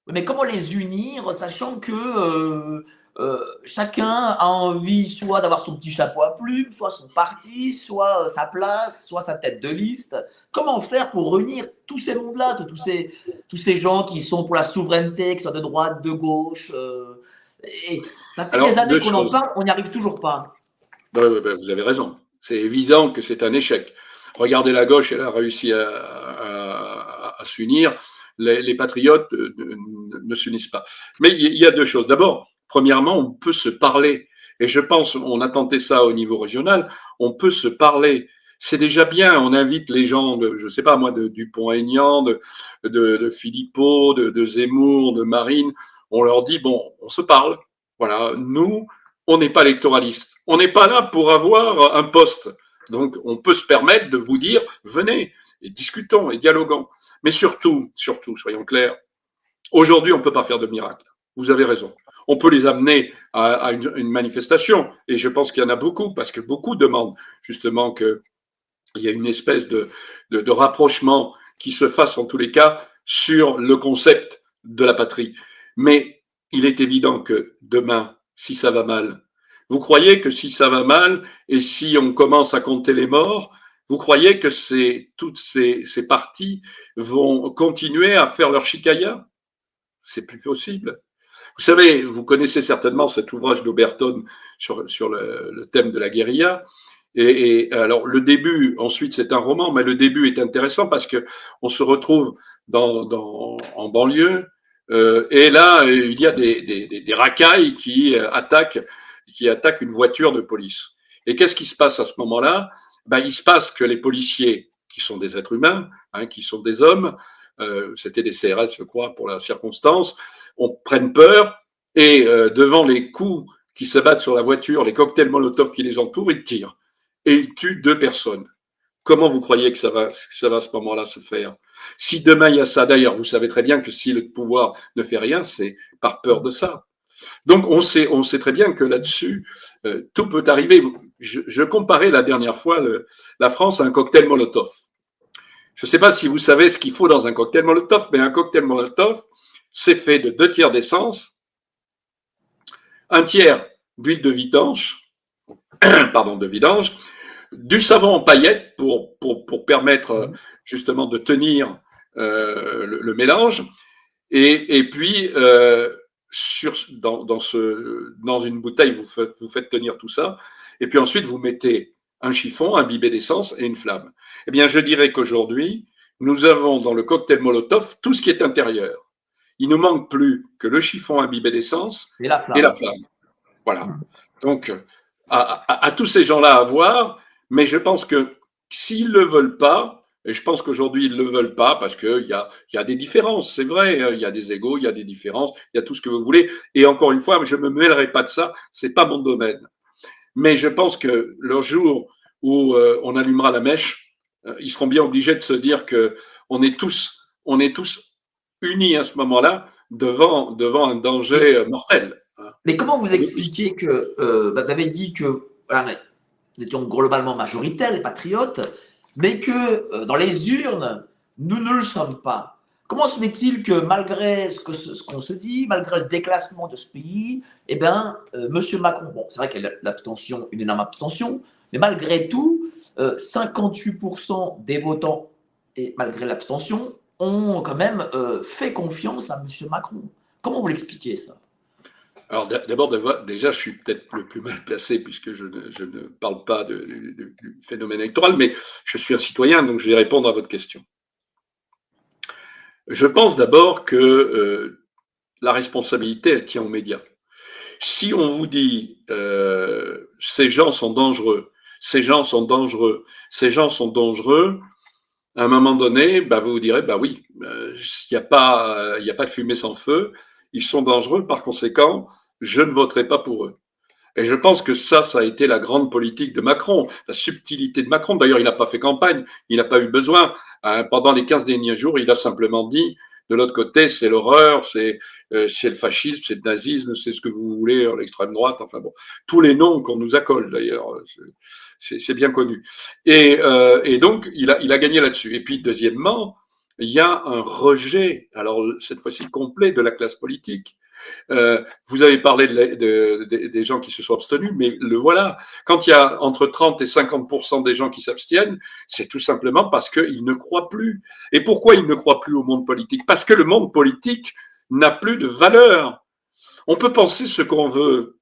Mais comment les unir, sachant que euh, euh, chacun a envie soit d'avoir son petit chapeau à plumes, soit son parti, soit euh, sa place, soit sa tête de liste. Comment faire pour réunir tous ces mondes-là, tous ces, tous ces gens qui sont pour la souveraineté, que ce soit de droite, de gauche et ça fait des années qu'on en parle, on n'y arrive toujours pas. vous avez raison. C'est évident que c'est un échec. Regardez la gauche, elle a réussi à, s'unir. Les, patriotes ne, s'unissent pas. Mais il y a deux choses. D'abord, premièrement, on peut se parler. Et je pense, on a tenté ça au niveau régional, on peut se parler. C'est déjà bien, on invite les gens, de, je ne sais pas moi, de Dupont-Aignan, de, de, de Philippot, de Zemmour, de Marine, on leur dit, bon, on se parle. Voilà, nous, on n'est pas électoraliste. On n'est pas là pour avoir un poste. Donc, on peut se permettre de vous dire, venez et discutons et dialoguons. Mais surtout, surtout, soyons clairs, aujourd'hui, on ne peut pas faire de miracle. Vous avez raison. On peut les amener à, une, manifestation, et je pense qu'il y en a beaucoup, parce que beaucoup demandent justement qu'il y ait une espèce de, rapprochement qui se fasse en tous les cas sur le concept de la patrie. Mais il est évident que demain, si ça va mal, vous croyez que si ça va mal et si on commence à compter les morts, vous croyez que toutes ces, ces parties vont continuer à faire leur chicaya? C'est plus possible. Vous savez, vous connaissez certainement cet ouvrage d'Oberton sur, sur le, le, thème de la guérilla. Et, et, alors le début, ensuite c'est un roman, mais le début est intéressant parce que on se retrouve dans, dans, en banlieue, euh, et là, il y a des, des, des, racailles qui attaquent, qui attaquent une voiture de police. Et qu'est-ce qui se passe à ce moment-là? Ben, Il se passe que les policiers, qui sont des êtres humains, hein, qui sont des hommes, euh, c'était des CRS, je crois, pour la circonstance, on prenne peur et euh, devant les coups qui se battent sur la voiture, les cocktails Molotov qui les entourent, ils tirent. Et ils tuent deux personnes. Comment vous croyez que ça va, ça va à ce moment-là se faire? Si demain il y a ça, d'ailleurs, vous savez très bien que si le pouvoir ne fait rien, c'est par peur de ça. Donc on sait, on sait très bien que là-dessus, euh, tout peut arriver. Je, comparais la dernière fois la France à un cocktail Molotov. Je ne sais pas si vous savez ce qu'il faut dans un cocktail Molotov, mais un cocktail Molotov, c'est fait de deux tiers d'essence, un tiers d'huile de vidange, *clears throat* pardon, de vidange, du savon en paillettes pour, pour, pour permettre euh, justement de tenir le, mélange. Et, et puis, euh, sur, dans, dans, ce, dans une bouteille, vous faites, vous faites tenir tout ça. Et puis ensuite, vous mettez un chiffon imbibé d'essence et une flamme. Eh bien, je dirais qu'aujourd'hui, nous avons dans le cocktail Molotov tout ce qui est intérieur. Il ne manque plus que le chiffon imbibé d'essence et, la flamme. Voilà. Donc, à, à tous ces gens-là à voir, mais je pense que s'ils ne le veulent pas, et je pense qu'aujourd'hui, ils ne le veulent pas parce qu'il y a, y a des différences, c'est vrai. Hein. Il y a des égaux, il y a des différences, il y a tout ce que vous voulez. Et encore une fois, je ne me mêlerai pas de ça, c'est pas mon domaine. Mais je pense que le jour où euh, on allumera la mèche, euh, ils seront bien obligés de se dire que on est tous, on est tous unis à ce moment-là devant, devant un danger euh, mortel. Hein. Mais comment vous expliquez que bah, vous avez dit que nous étions globalement majoritaires, les patriotes, mais que euh, dans les urnes, nous ne le sommes pas. Comment se fait-il que malgré ce qu'on se dit, malgré le déclassement de ce pays, eh bien, euh, M. Macron, bon, c'est vrai qu'il y a l'abstention, une énorme abstention, mais malgré tout, 58% euh, des votants, et malgré l'abstention, ont quand même fait confiance à M. Macron. Comment vous l'expliquez ça? Alors d'abord, déjà, je suis peut-être le plus mal placé puisque je ne, parle pas du phénomène électoral, mais je suis un citoyen, donc je vais répondre à votre question. Je pense d'abord que euh, la responsabilité, elle tient aux médias. Si on vous dit euh, ces gens sont dangereux, ces gens sont dangereux, ces gens sont dangereux, à un moment donné, bah, vous vous direz, bah oui, euh, il n'y a, pas, a pas de fumée sans feu, ils sont dangereux, par conséquent, je ne voterai pas pour eux. Et je pense que ça, ça a été la grande politique de Macron, la subtilité de Macron. D'ailleurs, il n'a pas fait campagne, il n'a pas eu besoin. Hein, pendant les 15 derniers jours, il a simplement dit, de l'autre côté, c'est l'horreur, c'est euh, le fascisme, c'est le nazisme, c'est ce que vous voulez, l'extrême droite, enfin bon, tous les noms qu'on nous accole d'ailleurs, c'est bien connu. Et, euh, et donc, il a, il a gagné là-dessus. Et puis, deuxièmement, il y a un rejet, alors cette fois-ci complet, de la classe politique. Euh, vous avez parlé de, des gens qui se sont abstenus, mais le voilà. Quand il y a entre 30 et 50% des gens qui s'abstiennent, c'est tout simplement parce qu'ils ne croient plus. Et pourquoi ils ne croient plus au monde politique? Parce que le monde politique n'a plus de valeur. On peut penser ce qu'on veut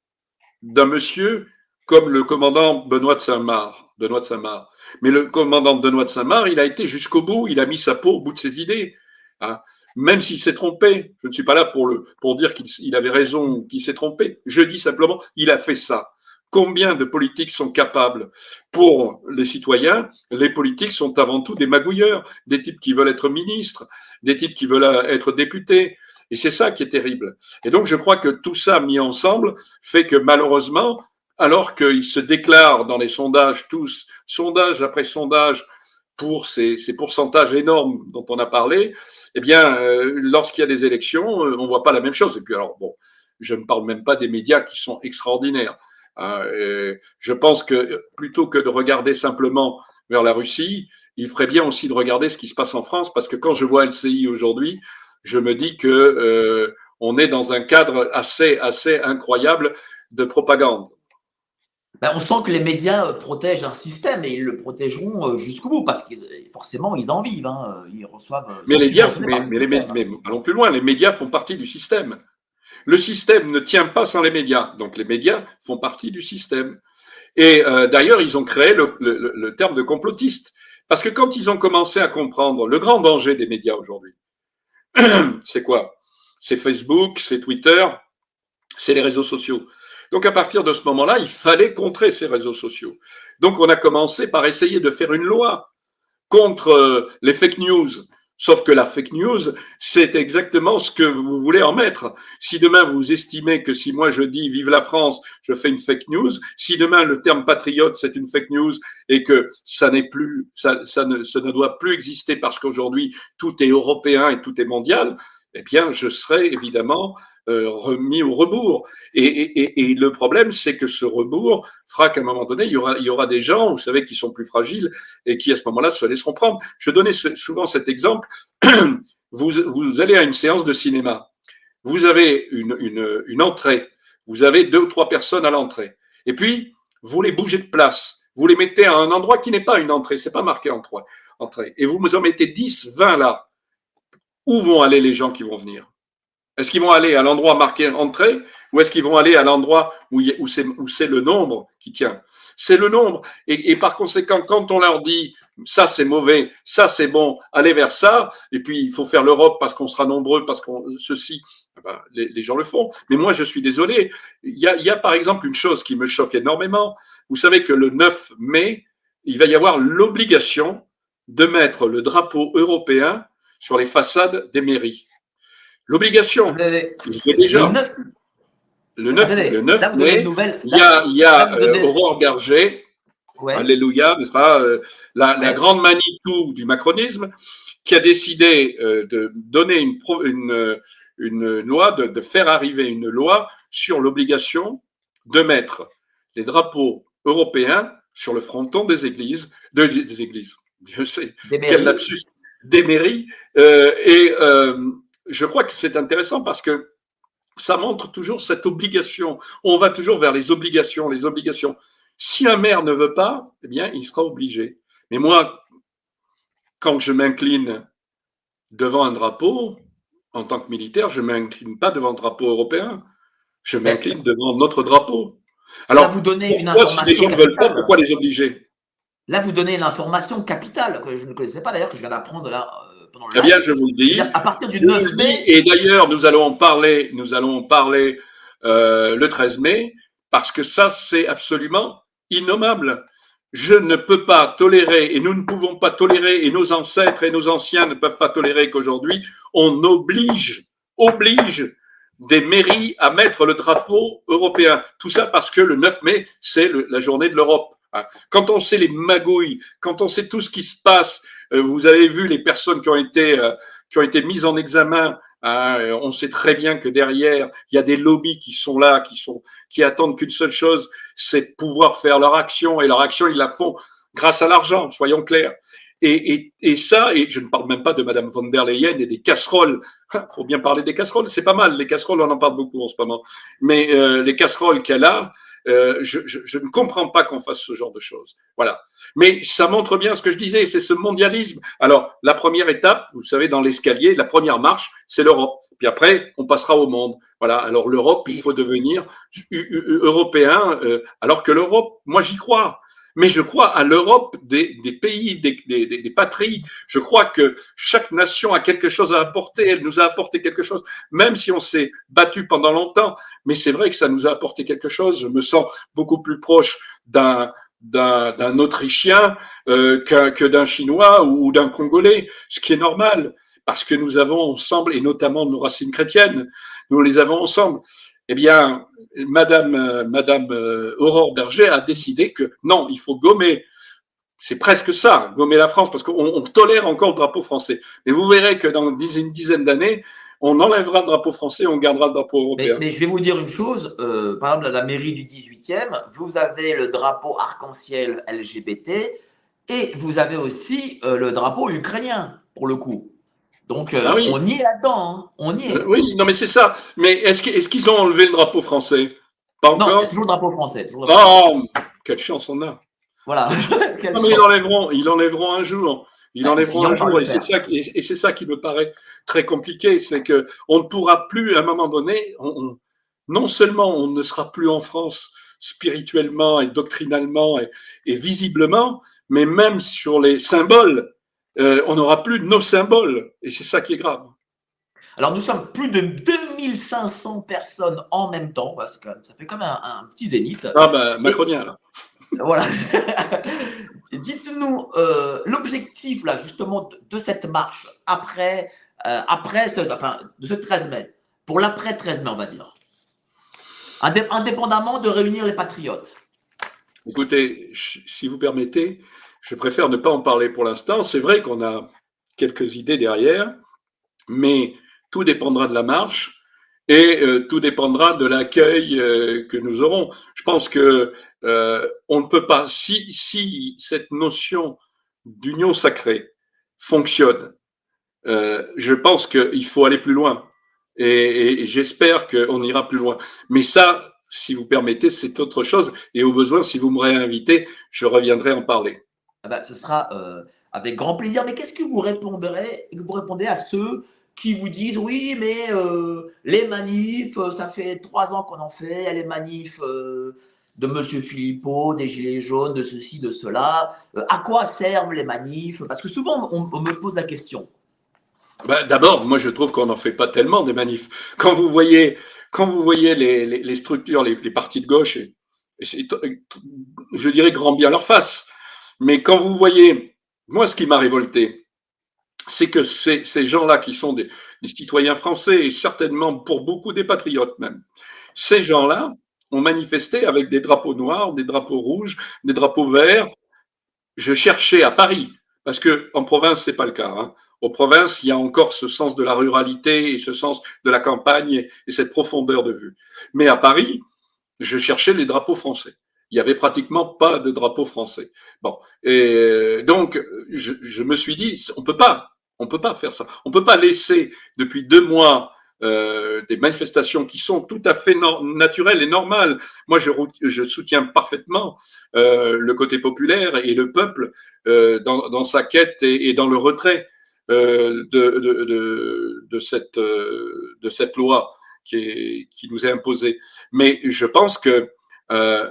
d'un monsieur comme le commandant Benoît de Saint-Marc. Benoît Saint-Marc. Mais le commandant Benoît de Saint-Marc, il a été jusqu'au bout, il a mis sa peau au bout de ses idées. Hein? Même s'il s'est trompé. Je ne suis pas là pour, le, pour dire qu'il avait raison qu'il s'est trompé. Je dis simplement, il a fait ça. Combien de politiques sont capables Pour les citoyens, les politiques sont avant tout des magouilleurs, des types qui veulent être ministres, des types qui veulent être députés. Et c'est ça qui est terrible. Et donc, je crois que tout ça mis ensemble fait que malheureusement, alors qu'ils se déclarent dans les sondages tous, sondage après sondage, pour ces, pourcentages énormes dont on a parlé, eh bien, euh, lorsqu'il y a des élections, euh, on voit pas la même chose. Et puis, alors, bon, je ne parle même pas des médias qui sont extraordinaires. Hein, je pense que plutôt que de regarder simplement vers la Russie, il ferait bien aussi de regarder ce qui se passe en France, parce que quand je vois LCI aujourd'hui, je me dis que euh, on est dans un cadre assez, assez incroyable de propagande. Ben, on sent que les médias euh, protègent un système et ils le protégeront euh, jusqu'au bout parce que forcément ils en vivent, hein, ils reçoivent. Euh, mais les médias, mais, mais, allons plus loin, les médias font partie du système. Le système ne tient pas sans les médias, donc les médias font partie du système. Et d'ailleurs, ils ont créé le, le, terme de complotiste parce que quand ils ont commencé à comprendre le grand danger des médias aujourd'hui, *clears throat* c'est quoi? C'est Facebook, c'est Twitter, c'est les réseaux sociaux. Donc à partir de ce moment-là, il fallait contrer ces réseaux sociaux. Donc on a commencé par essayer de faire une loi contre euh, les fake news. Sauf que la fake news, c'est exactement ce que vous voulez en mettre. Si demain vous estimez que si moi je dis vive la France, je fais une fake news, si demain le terme patriote c'est une fake news et que ça n'est plus, ça, ne doit plus exister parce qu'aujourd'hui tout est européen et tout est mondial, eh bien je serai évidemment euh, remis au rebours. Et, le problème, c'est que ce rebours fera qu'à un moment donné, il y, aura, il y aura des gens, vous savez, qui sont plus fragiles et qui, à ce moment-là, se laisseront prendre. Je donnais souvent cet exemple. *clears throat* Vous, vous allez à une séance de cinéma. Vous avez une, une, une entrée. Vous avez deux ou trois personnes à l'entrée. Et puis, vous les bougez de place. Vous les mettez à un endroit qui n'est pas une entrée. C'est pas marqué entrée. Et vous en mettez 10, 20 là. Où vont aller les gens qui vont venir? Est-ce qu'ils vont aller à l'endroit marqué entrée ou est-ce qu'ils vont aller à l'endroit où, où c'est le nombre qui tient? C'est le nombre. Et, par conséquent, quand on leur dit ça c'est mauvais, ça c'est bon, allez vers ça, et puis il faut faire l'Europe parce qu'on sera nombreux, parce qu'on ceci, eh ben, les, les, gens le font. Mais moi je suis désolé. Il y, a, il y a par exemple une chose qui me choque énormément. Vous savez que le 9 mai, il va y avoir l'obligation de mettre le drapeau européen sur les façades des mairies. L'obligation. Déjà. Le 9, le 9, mai, il y a, il y a euh, Aurore Berger, Alléluia, n'est-ce pas, euh, la, la, grande Manitou du macronisme, qui a décidé euh, de donner une, une, une loi, de, de, faire arriver une loi sur l'obligation de mettre les drapeaux européens sur le fronton des églises, de, des églises, je sais, quel lapsus, des mairies. Euh, et euh, je crois que c'est intéressant parce que ça montre toujours cette obligation. On va toujours vers les obligations, les obligations. Si un maire ne veut pas, eh bien, il sera obligé. Mais moi, quand je m'incline devant un drapeau, en tant que militaire, je ne m'incline pas devant un drapeau européen. Je m'incline devant notre drapeau. Alors, vous donnez une information si les gens ne veulent pas, pourquoi les obliger? Là, vous donnez l'information capitale que je ne connaissais pas d'ailleurs, que je viens d'apprendre là euh, pendant le Eh bien, je vous le dis. À partir du 9 mai. Et d'ailleurs, nous allons en parler, nous allons en parler euh, le 13 mai, parce que ça, c'est absolument innommable. Je ne peux pas tolérer, et nous ne pouvons pas tolérer, et nos ancêtres et nos anciens ne peuvent pas tolérer qu'aujourd'hui, on oblige, oblige des mairies à mettre le drapeau européen. Tout ça parce que le 9 mai, c'est la journée de l'Europe. Hein. Quand on sait les magouilles, quand on sait tout ce qui se passe, euh, vous avez vu les personnes qui ont été euh, qui ont été mises en examen. Hein, on sait très bien que derrière, il y a des lobbies qui sont là, qui sont qui attendent qu'une seule chose, c'est pouvoir faire leur action et leur action ils la font grâce à l'argent. Soyons clairs. Et, et, et, ça, et je ne parle même pas de Madame von der Leyen et des casseroles. Faut bien parler des casseroles, c'est pas mal. Les casseroles, on en parle beaucoup en ce moment. Mais euh, les casseroles qu'elle a, euh, je, ne comprends pas qu'on fasse ce genre de choses. Voilà. Mais ça montre bien ce que je disais, c'est ce mondialisme. Alors, la première étape, vous savez, dans l'escalier, la première marche, c'est l'Europe. Puis après, on passera au monde. Voilà. Alors l'Europe, il faut devenir européen. Euh, alors que l'Europe, moi, j'y crois mais je crois à l'Europe des, des, pays, des, des, des, patries. Je crois que chaque nation a quelque chose à apporter. Elle nous a apporté quelque chose, même si on s'est battu pendant longtemps. Mais c'est vrai que ça nous a apporté quelque chose. Je me sens beaucoup plus proche d'un d'un Autrichien euh, que d'un Chinois ou d'un Congolais, ce qui est normal, parce que nous avons ensemble, et notamment nos racines chrétiennes, nous les avons ensemble eh bien, Madame, euh, Madame euh, Aurore Berger a décidé que non, il faut gommer. C'est presque ça, gommer la France, parce qu'on tolère encore le drapeau français. Mais vous verrez que dans une dizaine d'années, on enlèvera le drapeau français, on gardera le drapeau européen. Mais, je vais vous dire une chose, euh, par exemple, à la mairie du 18e, vous avez le drapeau arc-en-ciel LGBT et vous avez aussi le drapeau ukrainien, pour le coup. Donc, euh, ah on y est là-dedans. Hein. On y est. Euh, oui, non, mais c'est ça. Mais est-ce qu'ils ont enlevé le drapeau français? Pas encore? non, toujours le drapeau français. oh, quelle chance on a. Voilà. *laughs* *laughs* non, mais ils l'enlèveront, ils l'enlèveront un jour. Ils ah, l'enlèveront un jour. Et c'est ça, et, c'est ça qui me paraît très compliqué. C'est que on ne pourra plus, à un moment donné, non seulement on ne sera plus en France spirituellement et doctrinalement et, et visiblement, mais même sur les symboles euh, on n'aura plus nos symboles. Et c'est ça qui est grave. Alors, nous sommes plus de 2500 personnes en même temps. ça fait comme un, un petit zénith. Ah, bah, macronien, là. Voilà. *laughs* Dites-nous euh, l'objectif, là, justement, de, cette marche après, euh, après ce, de ce 13 mai, pour l'après 13 mai, on va dire. Indépendamment de réunir les patriotes. Écoutez, si vous permettez, je préfère ne pas en parler pour l'instant. C'est vrai qu'on a quelques idées derrière, mais tout dépendra de la marche et euh, tout dépendra de l'accueil euh, que nous aurons. Je pense que euh, on ne peut pas si cette notion d'union sacrée fonctionne. je pense qu'il faut aller plus loin et, et j'espère qu'on ira plus loin. Mais ça, si vous permettez, c'est autre chose. Et au besoin, si vous me réinvitez, je reviendrai en parler. Bah, ce sera euh, avec grand plaisir. Mais qu'est-ce que vous répondrez, vous répondez à ceux qui vous disent oui, mais les manifs, ça fait trois ans qu'on en fait, les manifs de M. Philippot, des Gilets jaunes, de ceci, de cela. à quoi servent les manifs? Parce que souvent, on, me pose la question. Ben, D'abord, moi, je trouve qu'on n'en fait pas tellement des manifs. Quand vous voyez, quand vous voyez les, structures, les, partis de gauche, je dirais grand bien leur face, mais quand vous voyez, moi, ce qui m'a révolté, c'est que ces, gens-là qui sont des, citoyens français et certainement pour beaucoup des patriotes même, ces gens-là ont manifesté avec des drapeaux noirs, des drapeaux rouges, des drapeaux verts. Je cherchais à Paris, parce que en province, c'est pas le cas. Hein. Aux il y a encore ce sens de la ruralité et ce sens de la campagne et cette profondeur de vue. Mais à Paris, je cherchais les drapeaux français il y avait pratiquement pas de drapeau français. Bon, et donc je, je, me suis dit, on peut pas, on peut pas faire ça. On peut pas laisser depuis deux mois euh, des manifestations qui sont tout à fait naturelles et normales. Moi, je, je soutiens parfaitement euh, le côté populaire et le peuple euh, dans, dans, sa quête et, et, dans le retrait euh, de, de, de, de, cette, euh, de cette loi qui, est, qui nous est imposée. Mais je pense que euh,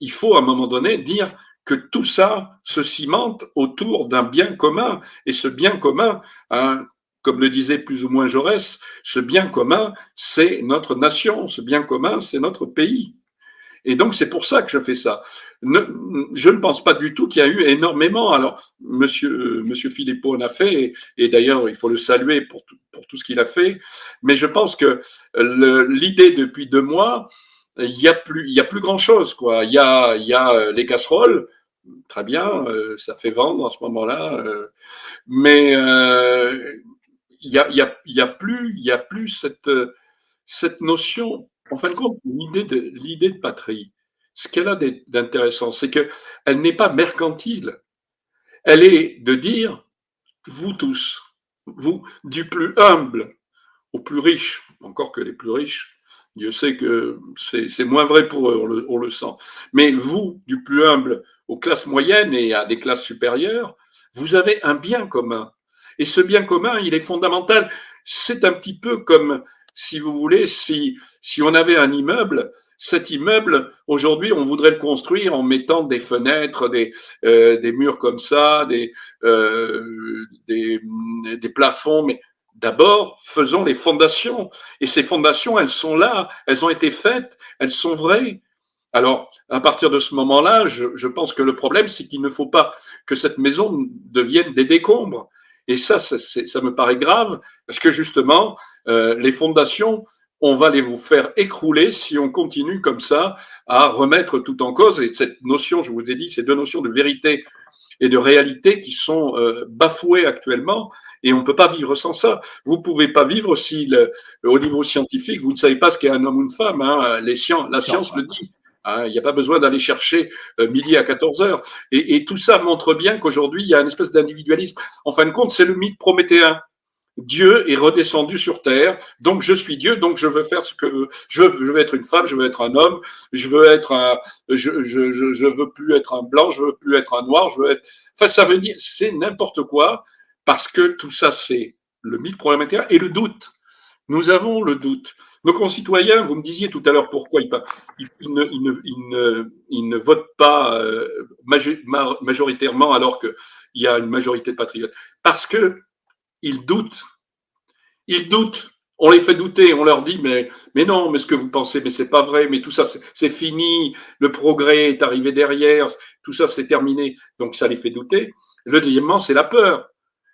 il faut à un moment donné dire que tout ça se cimente autour d'un bien commun. Et ce bien commun, hein, comme le disait plus ou moins Jaurès, ce bien commun, c'est notre nation, ce bien commun, c'est notre pays. Et donc c'est pour ça que je fais ça. je ne pense pas du tout qu'il y a eu énormément. Alors Monsieur Monsieur Philippot en a fait, et, d'ailleurs il faut le saluer pour tout, pour tout ce qu'il a fait. Mais je pense que l'idée depuis deux mois, il y a plus, il y a plus grand chose, quoi. Il y a, il y a euh, les casseroles, très bien, euh, ça fait vendre à ce moment-là, euh, mais il y a, y a, y a plus, il y a plus cette, cette notion. En fin de compte, l'idée de, l'idée de patrie, ce qu'elle a d'intéressant, c'est que elle n'est pas mercantile. Elle est de dire, vous tous, vous, du plus humble au plus riche, encore que les plus riches, Dieu sait que c'est moins vrai pour eux, on le, sent. Mais vous, du plus humble aux classes moyennes et à des classes supérieures, vous avez un bien commun. Et ce bien commun, il est fondamental. C'est un petit peu comme, si vous voulez, si, si on avait un immeuble, cet immeuble, aujourd'hui, on voudrait le construire en mettant des fenêtres, des, euh, des murs comme ça, des, euh, des, des plafonds, mais D'abord, faisons les fondations. Et ces fondations, elles sont là, elles ont été faites, elles sont vraies. Alors, à partir de ce moment-là, je, pense que le problème, c'est qu'il ne faut pas que cette maison devienne des décombres. Et ça, ça, me paraît grave, parce que justement, euh, les fondations, on va les vous faire écrouler si on continue comme ça à remettre tout en cause. Et cette notion, je vous ai dit, ces deux notions de vérité et de réalité qui sont euh, bafouées actuellement et on ne peut pas vivre sans ça. Vous ne pouvez pas vivre si, le, au niveau scientifique, vous ne savez pas ce qu'est un homme ou une femme. Hein. Les sciences, la science le dit. Hein. Il n'y a pas besoin d'aller chercher euh, midi à 14 heures. Et, et tout ça montre bien qu'aujourd'hui, il y a une espèce d'individualisme. En fin de compte, c'est le mythe prométhéen. Dieu est redescendu sur terre, donc je suis Dieu, donc je veux faire ce que je veux. Je veux être une femme, je veux être un homme, je veux être un, je, je, je, veux plus être un blanc, je veux plus être un noir, je veux être. Enfin, ça veut dire c'est n'importe quoi parce que tout ça c'est le mythe problémataire et le doute. Nous avons le doute. Nos concitoyens, vous me disiez tout à l'heure pourquoi ils, ils, ne, ils, ne, ils, ne, ils ne votent pas euh, majoritairement alors qu'il y a une majorité de patriotes. Parce que ils doutent. Ils doutent. On les fait douter, on leur dit mais non, mais ce que vous pensez, mais c'est pas vrai, mais tout ça c'est fini, le progrès est arrivé derrière, tout ça c'est terminé, donc ça les fait douter. Le deuxièmement, c'est la peur.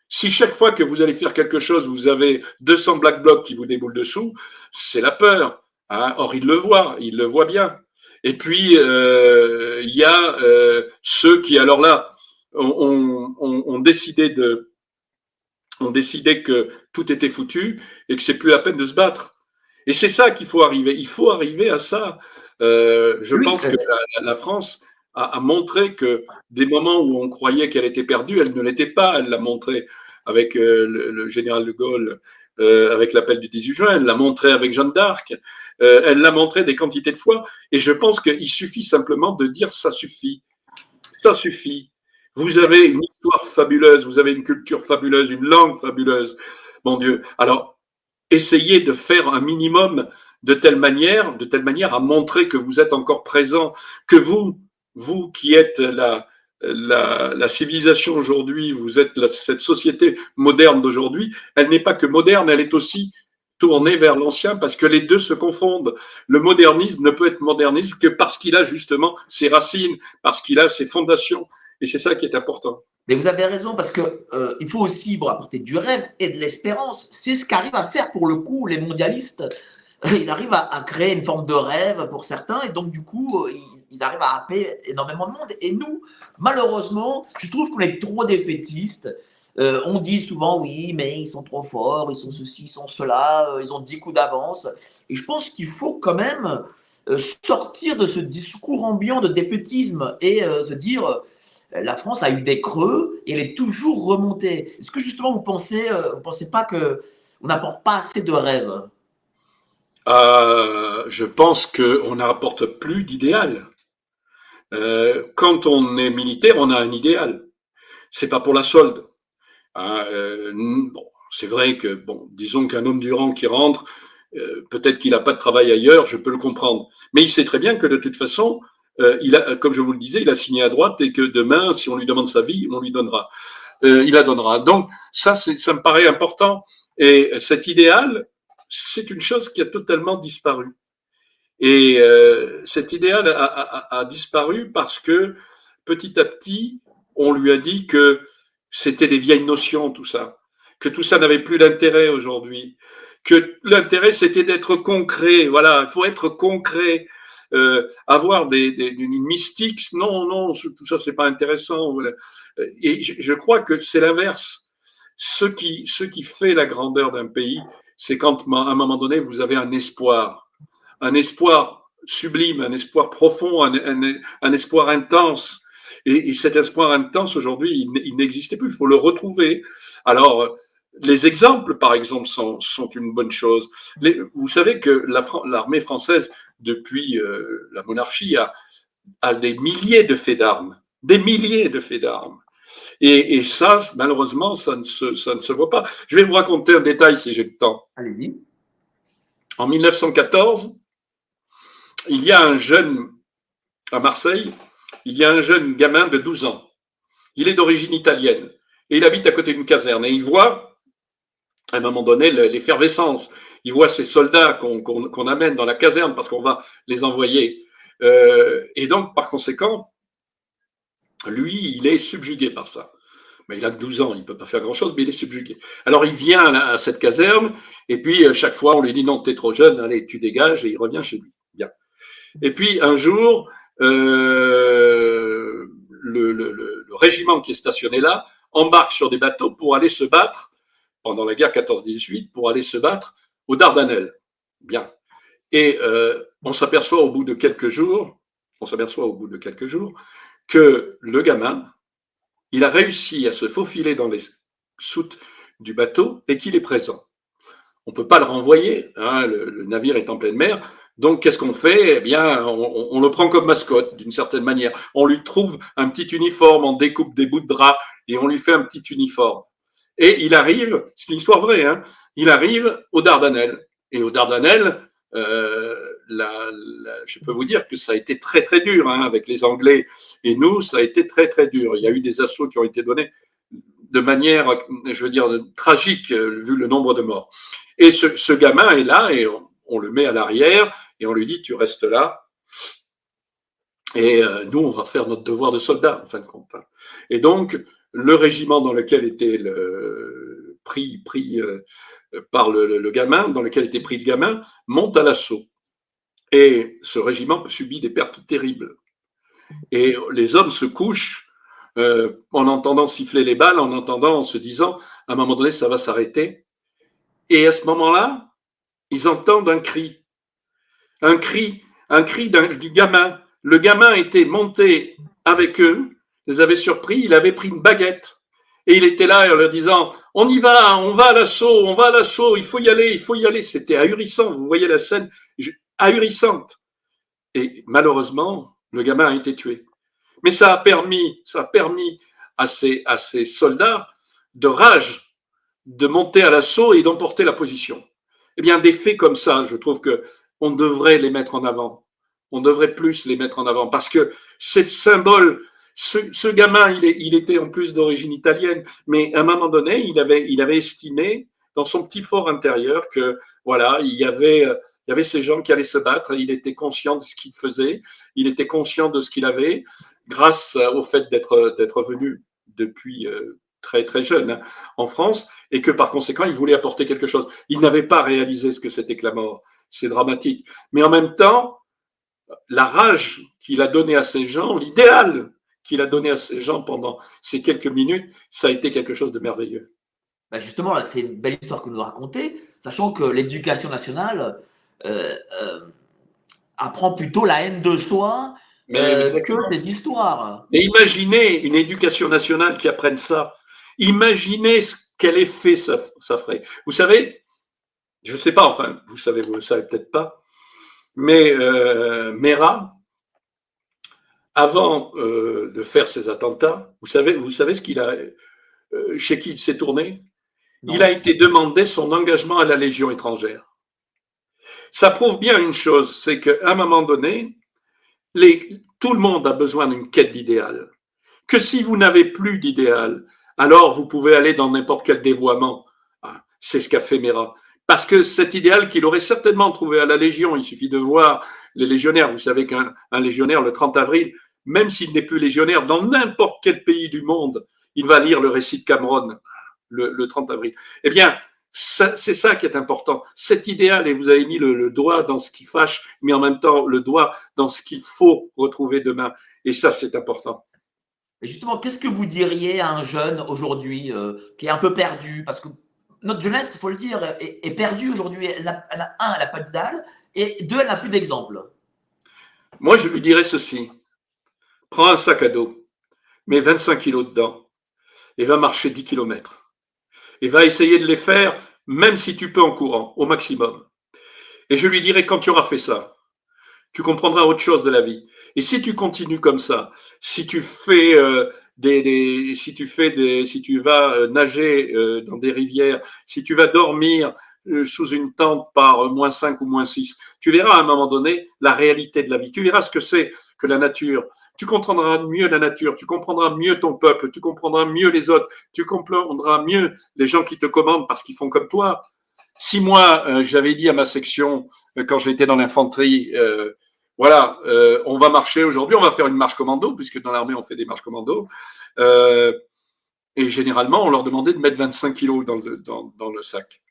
Si chaque fois que vous allez faire quelque chose, vous avez 200 black blocs qui vous déboulent dessous, c'est la peur. Hein? Or, ils le voient, ils le voient bien. Et puis, euh, il y a euh, ceux qui, alors là, ont décidé de ont décidé que tout était foutu et que c'est plus la peine de se battre. Et c'est ça qu'il faut arriver. Il faut arriver à ça. Euh, je pense que la, la France a, a, montré que des moments où on croyait qu'elle était perdue, elle ne l'était pas. Elle l'a montré avec euh, le, le, général de Gaulle, euh, avec l'appel du 18 juin. Elle l'a montré avec Jeanne d'Arc. Euh, elle l'a montré des quantités de fois. Et je pense qu'il suffit simplement de dire ça suffit. Ça suffit. Vous avez une histoire fabuleuse, vous avez une culture fabuleuse, une langue fabuleuse. mon Dieu. Alors, essayez de faire un minimum de telle manière, de telle manière à montrer que vous êtes encore présent, que vous, vous qui êtes la, la, civilisation aujourd'hui, vous êtes cette société moderne d'aujourd'hui, elle n'est pas que moderne, elle est aussi tournée vers l'ancien parce que les deux se confondent. Le modernisme ne peut être modernisme que parce qu'il a justement ses racines, parce qu'il a ses fondations. Et c'est ça qui est important. Mais vous avez raison parce que euh, faut aussi apporter du rêve et de l'espérance. C'est ce qu'arrivent à faire pour le coup les mondialistes. Ils arrivent à, créer une forme de rêve pour certains et donc du coup ils, ils arrivent à appeler énormément de monde. Et nous, malheureusement, je trouve qu'on est trop défaitistes. Euh, on dit souvent oui, mais ils sont trop forts, ils sont ceci, ils sont cela, euh, ils ont 10 coups d'avance. Et je pense qu'il faut quand même euh, sortir de ce discours ambiant de défaitisme et se dire la France a eu des creux et elle est toujours remontée. Est-ce que justement vous pensez, vous pensez pas que on n'apporte pas assez de rêves Je pense qu'on n'apporte plus d'idéal. quand on est militaire, on a un idéal. C'est pas pour la solde. Ah, euh, c'est vrai que, bon, disons qu'un homme du rang qui rentre, euh, peut-être qu'il n'a pas de travail ailleurs, je peux le comprendre. Mais il sait très bien que de toute façon, euh, il a, comme je vous le disais, il a signé à droite et que demain, si on lui demande sa vie, on lui donnera. il la donnera. Donc, ça, ça me paraît important. Et cet idéal, c'est une chose qui a totalement disparu. Et cet idéal a, a, a, disparu parce que petit à petit, on lui a dit que c'était des vieilles notions, tout ça. Que tout ça n'avait plus d'intérêt aujourd'hui. Que l'intérêt, c'était d'être concret. Voilà, il faut être concret. Euh, avoir des, des, une mystique, non, non, tout ça, c'est pas intéressant. Et je, crois que c'est l'inverse. Ce qui, ce qui fait la grandeur d'un pays, c'est quand, à un moment donné, vous avez un espoir. Un espoir sublime, un espoir profond, un, espoir intense et, cet espoir intense, aujourd'hui, il, n'existait plus. Il faut le retrouver. Alors, les exemples, par exemple, sont, sont une bonne chose. Les, vous savez que l'armée française, depuis euh, la monarchie, a, a des milliers de faits d'armes. Des milliers de faits d'armes. Et, et, ça, malheureusement, ça ne, se, ça ne se voit pas. Je vais vous raconter un détail si j'ai le temps. Allez-y. En 1914, il y a un jeune à Marseille il y a un jeune gamin de 12 ans. Il est d'origine italienne et il habite à côté d'une caserne et il voit, à un moment donné, l'effervescence. Il voit ces soldats qu'on amène dans la caserne parce qu'on va les envoyer. Euh, et donc, par conséquent, lui, il est subjugué par ça. Mais il a 12 ans, il ne peut pas faire grand-chose, mais il est subjugué. Alors il vient à, cette caserne, et puis euh, chaque fois on lui dit non, tu es trop jeune, allez, tu dégages, et il revient chez lui. Bien. Et puis un jour, euh, le, régiment qui est stationné là embarque sur des bateaux pour aller se battre pendant la guerre 14-18 pour aller se battre aux Dardanelles. Bien. Et euh, on s'aperçoit au bout de quelques jours, on s'aperçoit au bout de quelques jours que le gamin, il a réussi à se faufiler dans les soutes du bateau et qu'il est présent. On peut pas le renvoyer, hein, le, navire est en pleine mer, donc, qu'est-ce qu'on fait? Eh bien, on, le prend comme mascotte, d'une certaine manière. On lui trouve un petit uniforme, on découpe des bouts de drap et on lui fait un petit uniforme. Et il arrive, c'est une histoire vraie, hein, il arrive aux Dardanelles. Et aux Dardanelles, euh, je peux vous dire que ça a été très très dur hein, avec les Anglais et nous, ça a été très très dur. Il y a eu des assauts qui ont été donnés de manière, je veux dire, tragique vu le nombre de morts. Et ce, ce gamin est là et on, on le met à l'arrière et on lui dit tu restes là. Et euh, nous, on va faire notre devoir de soldat, en fin de compte. Et donc, le régiment dans lequel était pris euh, par le, gamin, dans lequel était pris le gamin, monte à l'assaut. Et ce régiment subit des pertes terribles. Et les hommes se couchent euh, en entendant siffler les balles, en entendant, en se disant, à un moment donné, ça va s'arrêter. Et à ce moment-là, ils entendent un cri un cri, un cri du gamin. Le gamin était monté avec eux, les avait surpris, il avait pris une baguette. Et il était là en leur disant, on y va, on va à l'assaut, on va à l'assaut, il faut y aller, il faut y aller. C'était ahurissant, vous voyez la scène, ahurissante. Et malheureusement, le gamin a été tué. Mais ça a permis, ça a permis à ces, à ces soldats de rage de monter à l'assaut et d'emporter la position. Eh bien, des faits comme ça, je trouve que on devrait les mettre en avant. On devrait plus les mettre en avant parce que c'est le symbole. Ce, gamin, il, est, il, était en plus d'origine italienne, mais à un moment donné, il avait, il avait estimé dans son petit fort intérieur que voilà, il y avait, il y avait ces gens qui allaient se battre. Il était conscient de ce qu'il faisait. Il était conscient de ce qu'il avait, grâce au fait d'être d'être venu depuis euh, très très jeune hein, en France, et que par conséquent, il voulait apporter quelque chose. Il n'avait pas réalisé ce que c'était que la mort. C'est dramatique. Mais en même temps, la rage qu'il a donnée à ces gens, l'idéal qu'il a donné à ces gens pendant ces quelques minutes, ça a été quelque chose de merveilleux. Ben justement, c'est une belle histoire que nous racontez, sachant que l'éducation nationale euh, euh, apprend plutôt la haine de soi euh, que des histoires. Et imaginez une éducation nationale qui apprenne ça. Imaginez quel effet ça, ça ferait. Vous savez, je ne sais pas, enfin, vous savez, vous ne savez peut-être pas, mais Mera, avant euh, de faire ses attentats, vous savez, vous savez ce qu'il a, euh, chez qui il s'est tourné? Il a été demandé son engagement à la Légion étrangère. Ça prouve bien une chose, c'est qu'à un moment donné, les, tout le monde a besoin d'une quête d'idéal. Que si vous n'avez plus d'idéal, alors vous pouvez aller dans n'importe quel dévoiement. Ah, c'est ce qu'a fait Mera. Parce que cet idéal qu'il aurait certainement trouvé à la Légion, il suffit de voir les légionnaires. Vous savez qu'un légionnaire, le 30 avril, même s'il n'est plus légionnaire, dans n'importe quel pays du monde, il va lire le récit de Cameron le, 30 avril. Eh bien, c'est ça qui est important. Cet idéal, et vous avez mis le, doigt dans ce qui fâche, mais en même temps le doigt dans ce qu'il faut retrouver demain. Et ça, c'est important. Et justement, qu'est-ce que vous diriez à un jeune aujourd'hui euh, qui est un peu perdu? Parce que notre jeunesse, il faut le dire, est, perdue aujourd'hui. Elle a, un, elle n'a pas de dalle, et deux, elle n'a plus d'exemple. Moi, je lui dirais ceci. Prends un sac à dos, mets 25 kilos dedans, et va marcher 10 kilomètres. Et va essayer de les faire, même si tu peux en courant, au maximum. Et je lui dirais, quand tu auras fait ça, tu comprendras autre chose de la vie. Et si tu continues comme ça, si tu fais euh, des, si tu fais des, si tu vas euh, nager euh, dans des rivières, si tu vas dormir sous une tente par moins 5 ou moins 6, tu verras à un moment donné la réalité de la vie. Tu verras ce que c'est que la nature. Tu comprendras mieux la nature, tu comprendras mieux ton peuple, tu comprendras mieux les autres, tu comprendras mieux les gens qui te commandent parce qu'ils font comme toi. Si moi, j'avais dit à ma section, quand j'étais dans l'infanterie, voilà, euh, on va marcher aujourd'hui, on va faire une marche commando, puisque dans l'armée, on fait des marches commando. Euh, et généralement, on leur demandait de mettre 25 kilos dans le, sac.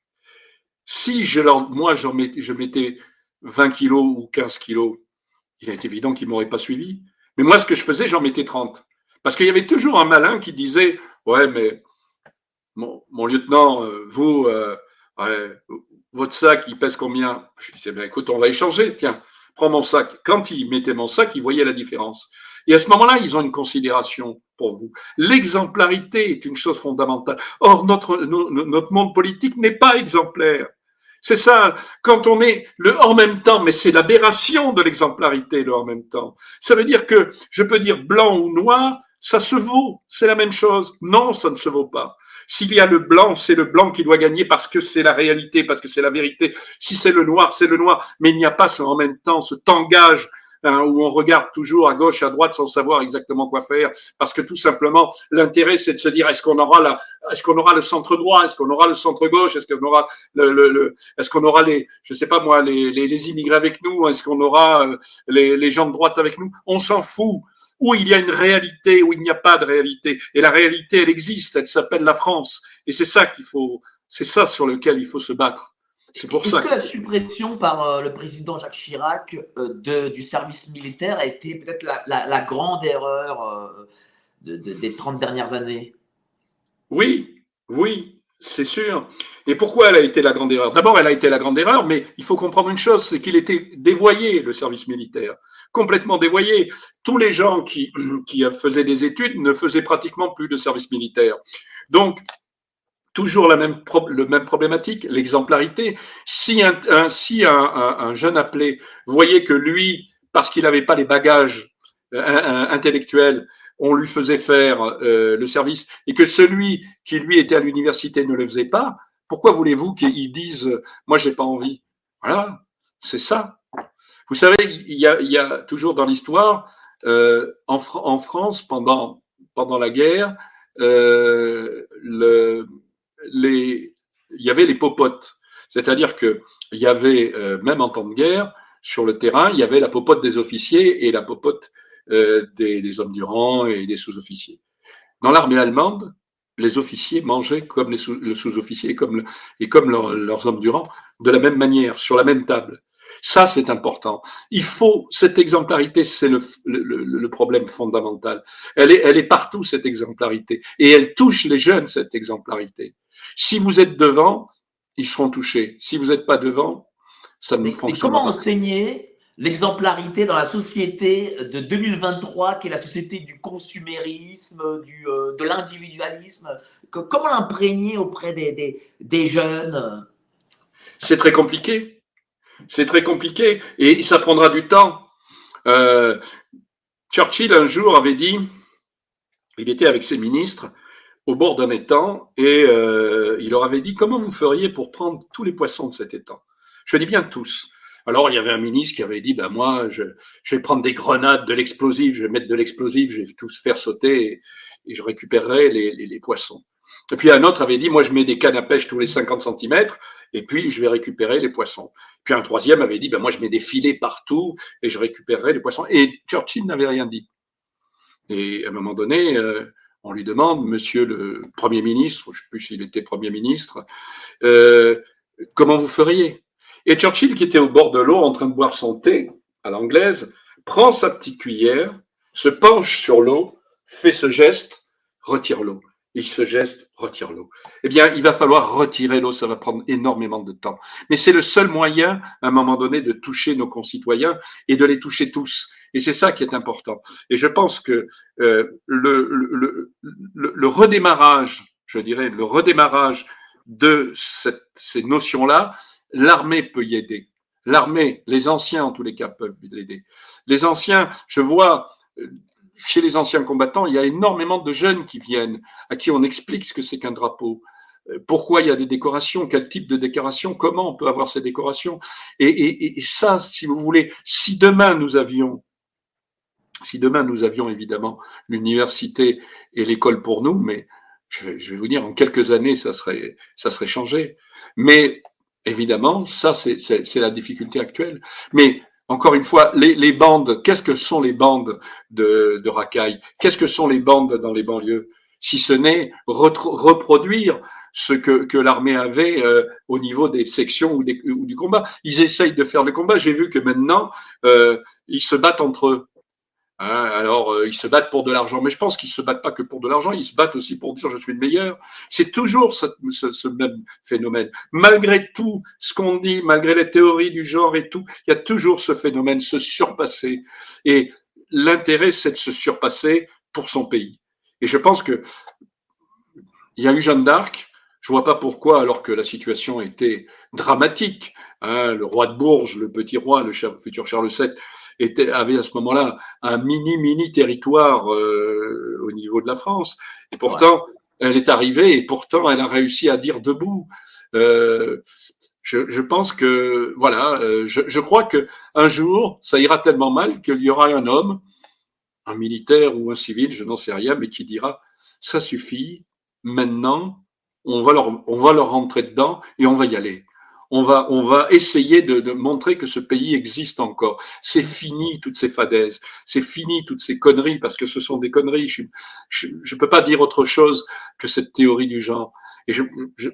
Si je moi, j'en mettais, je mettais 20 kilos ou 15 kilos, il est évident qu'ils m'auraient pas suivi. Mais moi, ce que je faisais, j'en mettais 30. Parce qu'il y avait toujours un malin qui disait, ouais, mais mon, lieutenant, euh, vous, ouais, votre sac, il pèse combien? Je disais, ben écoute, on va échanger, tiens prends mon sac. Quand ils mettaient mon sac, ils voyaient la différence. Et à ce moment-là, ils ont une considération pour vous. L'exemplarité est une chose fondamentale. Or, notre, notre monde politique n'est pas exemplaire. C'est ça, quand on est le en même temps, mais c'est l'aberration de l'exemplarité, le en même temps. Ça veut dire que je peux dire blanc ou noir, ça se vaut, c'est la même chose. Non, ça ne se vaut pas. S'il y a le blanc, c'est le blanc qui doit gagner parce que c'est la réalité, parce que c'est la vérité. Si c'est le noir, c'est le noir. Mais il n'y a pas ce, en même temps ce tangage hein, où on regarde toujours à gauche, à droite sans savoir exactement quoi faire, parce que tout simplement l'intérêt c'est de se dire est-ce qu'on aura la, est-ce qu'on aura le centre droit, est-ce qu'on aura le centre gauche, est-ce qu'on aura le, le, est-ce qu'on aura les, je sais pas moi, les, les, les immigrés avec nous, est-ce qu'on aura euh, les, les gens de droite avec nous? On s'en fout où il y a une réalité, où il n'y a pas de réalité. Et la réalité, elle existe, elle s'appelle la France. Et c'est ça qu'il faut, c'est ça sur lequel il faut se battre. C'est pour ça. Est-ce que la suppression par euh, le président Jacques Chirac euh, de, du service militaire a été peut-être la, la, grande erreur euh, de, des 30 dernières années? Oui, oui, c'est sûr. Et pourquoi elle a été la grande erreur? D'abord, elle a été la grande erreur, mais il faut comprendre une chose, c'est qu'il était dévoyé, le service militaire, complètement dévoyé. Tous les gens qui, *clears throat* qui faisaient des études ne faisaient pratiquement plus de service militaire. Donc, toujours la même, le même problématique, l'exemplarité. Si, un, si un, jeune appelé voyait que lui, parce qu'il n'avait pas les bagages euh, intellectuels, on lui faisait faire euh, le service et que celui qui lui était à l'université ne le faisait pas, pourquoi voulez-vous qu'ils disent moi j'ai pas envie? Voilà, c'est ça. Vous savez, il y a, toujours dans l'histoire, euh, en, France, pendant, pendant la guerre, euh, le, les, il y avait les popotes. C'est-à-dire qu'il y avait, euh, même en temps de guerre, sur le terrain, il y avait la popote des officiers et la popote euh, des, hommes du rang et des sous-officiers. Dans l'armée allemande, les officiers mangeaient comme les sous-officiers et comme, et comme leurs hommes du rang, de la même manière, sur la même table. Ça, c'est important. Il faut, cette exemplarité, c'est le, le, problème fondamental. Elle est, elle est partout, cette exemplarité. Et elle touche les jeunes, cette exemplarité. Si vous êtes devant, ils seront touchés. Si vous n'êtes pas devant, ça ne fonctionne pas. comment enseigner l'exemplarité dans la société de 2023, qui est la société du consumérisme, du, euh, de l'individualisme? Comment l'imprégner auprès des, des, des jeunes? C'est très compliqué. C'est très compliqué et ça prendra du temps. Euh, Churchill, un jour, avait dit, il était avec ses ministres au bord d'un étang et euh, il leur avait dit, comment vous feriez pour prendre tous les poissons de cet étang? Je dis bien tous. Alors, il y avait un ministre qui avait dit, ben moi, je, vais prendre des grenades, de l'explosif, je vais mettre de l'explosif, je vais tous faire sauter et, je récupérerai les, poissons. Et puis un autre avait dit, moi, je mets des cannes à pêche tous les 50 cm et puis je vais récupérer les poissons. Puis un troisième avait dit, ben moi je mets des filets partout et je récupérerai les poissons. Et Churchill n'avait rien dit. Et à un moment donné, euh, on lui demande, Monsieur le Premier ministre, je ne sais plus s'il était Premier ministre, euh, comment vous feriez? Et Churchill, qui était au bord de l'eau en train de boire son thé à l'anglaise, prend sa petite cuillère, se penche sur l'eau, fait ce geste, retire l'eau il se geste, retire l'eau. Eh bien, il va falloir retirer l'eau, ça va prendre énormément de temps. Mais c'est le seul moyen, à un moment donné, de toucher nos concitoyens et de les toucher tous. Et c'est ça qui est important. Et je pense que euh, le, redémarrage, je dirais, le redémarrage de ces notions-là, l'armée peut y aider. L'armée, les anciens en tous les cas peuvent l'aider. Les anciens, je vois euh, chez les anciens combattants, il y a énormément de jeunes qui viennent, à qui on explique ce que c'est qu'un drapeau, euh, pourquoi il y a des décorations, quel type de décoration, comment on peut avoir ces décorations. Et, ça, si vous voulez, si demain nous avions, si demain nous avions évidemment l'université et l'école pour nous, mais je vais, vous dire, en quelques années, ça serait, ça serait changé. Mais évidemment, ça, c'est la difficulté actuelle. Mais encore une fois, les, bandes, qu'est-ce que sont les bandes de, de racailles? Qu'est-ce que sont les bandes dans les banlieues? Si ce n'est reproduire ce que, l'armée avait euh, au niveau des sections ou, ou, du combat. Ils essayent de faire le combat. J'ai vu que maintenant, euh, ils se battent entre eux. Hein, alors, euh, ils se battent pour de l'argent, mais je pense qu'ils se battent pas que pour de l'argent, ils se battent aussi pour dire je suis le meilleur. C'est toujours ce, ce, même phénomène. Malgré tout ce qu'on dit, malgré les théories du genre et tout, il y a toujours ce phénomène, se surpasser. Et l'intérêt, c'est de se surpasser pour son pays. Et je pense que il y a eu Jeanne d'Arc. Je vois pas pourquoi, alors que la situation était dramatique, hein, le roi de Bourges, le petit roi, le futur Charles VII, était, avait à ce moment-là un mini, mini territoire euh, au niveau de la France. Et pourtant, elle est arrivée et pourtant, elle a réussi à dire debout. Euh, je, je, pense que, voilà, euh, je, je, crois que un jour, ça ira tellement mal qu'il y aura un homme, un militaire ou un civil, je n'en sais rien, mais qui dira, ça suffit, maintenant, on va leur, on va leur rentrer dedans et on va y aller on va, on va essayer de, montrer que ce pays existe encore. C'est fini toutes ces fadaises, c'est fini toutes ces conneries, parce que ce sont des conneries. Je ne peux pas dire autre chose que cette théorie du genre. Et je,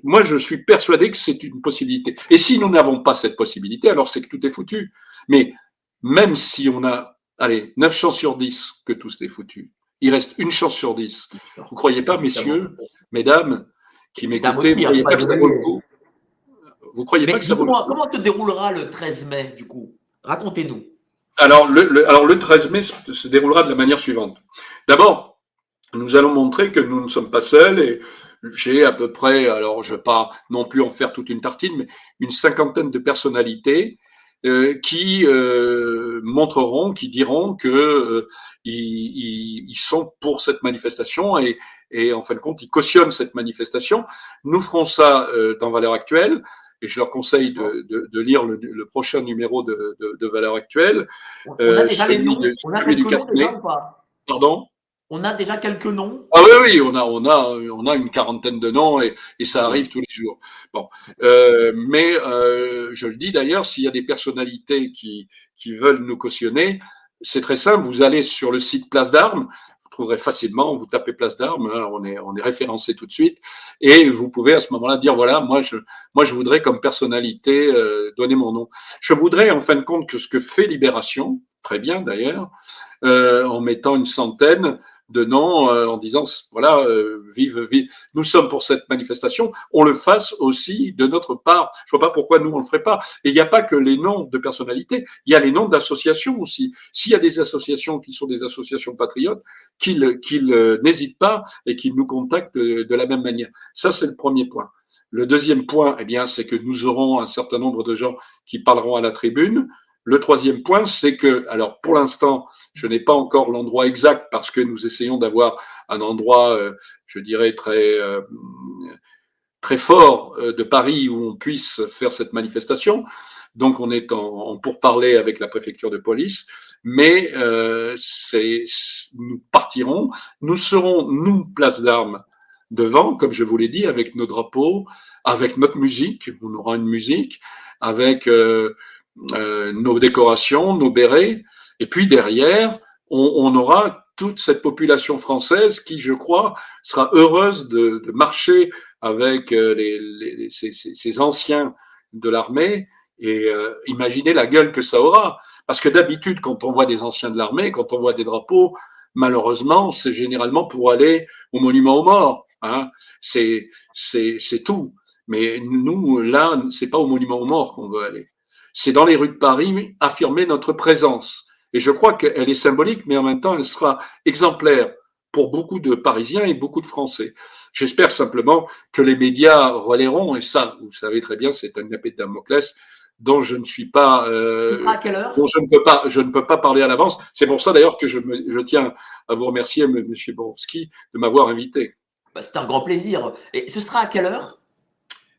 moi, je suis persuadé que c'est une possibilité. Et si nous n'avons pas cette possibilité, alors c'est que tout est foutu. Mais même si on a, allez, 9 chances sur 10 que tout est foutu, il reste une chance sur 10. Vous croyez pas, messieurs, mesdames, qui m'écoutez, vous croyez pas que ça vaut le coup vous croyez pas que ça Comment te déroulera le 13 mai, du coup? Racontez-nous. Alors le, alors, le 13 mai se, déroulera de la manière suivante. D'abord, nous allons montrer que nous ne sommes pas seuls et j'ai à peu près, alors je ne vais pas non plus en faire toute une tartine, mais une cinquantaine de personnalités euh, qui euh, montreront, qui diront que euh, ils, ils, sont pour cette manifestation et, et, en fin de compte, ils cautionnent cette manifestation. Nous ferons ça dans Valeurs Actuelles et je leur conseille de, de, de lire le, le, prochain numéro de, de Valeurs Actuelles. On a déjà les noms, on a quelques noms déjà ou pas? Pardon? On a déjà quelques noms. Ah oui, oui, on a, on a, on a une quarantaine de noms et, et ça arrive tous les jours. Bon, euh, mais euh, je le dis d'ailleurs, s'il y a des personnalités qui, qui veulent nous cautionner, c'est très simple. Vous allez sur le site Place d'Armes, trouverez facilement. Vous tapez Place d'Armes, hein, on est, on est référencé tout de suite, et vous pouvez à ce moment-là dire voilà, moi je, moi je voudrais comme personnalité euh, donner mon nom. Je voudrais en fin de compte que ce que fait Libération, très bien d'ailleurs, euh, en mettant une centaine de non euh, en disant voilà euh, vive vive. Nous sommes pour cette manifestation. On le fasse aussi de notre part. Je vois pas pourquoi nous on le ferait pas. Et il n'y a pas que les noms de personnalités. Il y a les noms d'associations aussi. S'il y a des associations qui sont des associations patriotes qu'ils qu'ils euh, n'hésitent pas et qu'ils nous contactent de, de la même manière. Ça c'est le premier point. Le deuxième point eh bien c'est que nous aurons un certain nombre de gens qui parleront à la tribune le troisième point, c'est que, alors pour l'instant, je n'ai pas encore l'endroit exact parce que nous essayons d'avoir un endroit, euh, je dirais, très, euh, très fort euh, de Paris où on puisse faire cette manifestation. Donc on est en, pour parler avec la préfecture de police, mais c'est, nous partirons, nous serons, nous, place d'armes, devant, comme je vous l'ai dit, avec nos drapeaux, avec notre musique, on aura une musique, avec euh, nos décorations, nos bérets, et puis derrière, on, on, aura toute cette population française qui, je crois, sera heureuse de, de marcher avec euh, les, les, ces, ces, anciens de l'armée et euh, imaginez la gueule que ça aura. Parce que d'habitude, quand on voit des anciens de l'armée, quand on voit des drapeaux, malheureusement, c'est généralement pour aller au monument aux morts. Hein. C'est tout. Mais nous, là, c'est pas au monument aux morts qu'on veut aller c'est dans les rues de Paris affirmer notre présence. Et je crois qu'elle est symbolique, mais en même temps, elle sera exemplaire pour beaucoup de Parisiens et beaucoup de Français. J'espère simplement que les médias relaieront, et ça, vous savez très bien, c'est un épée de Damoclès dont je ne suis pas, euh, à quelle heure? dont je ne peux pas, je ne peux pas parler à l'avance. C'est pour ça d'ailleurs que je, me, je tiens à vous remercier, Monsieur Borowski, de m'avoir invité. Bah, c'est un grand plaisir. Et ce sera à quelle heure?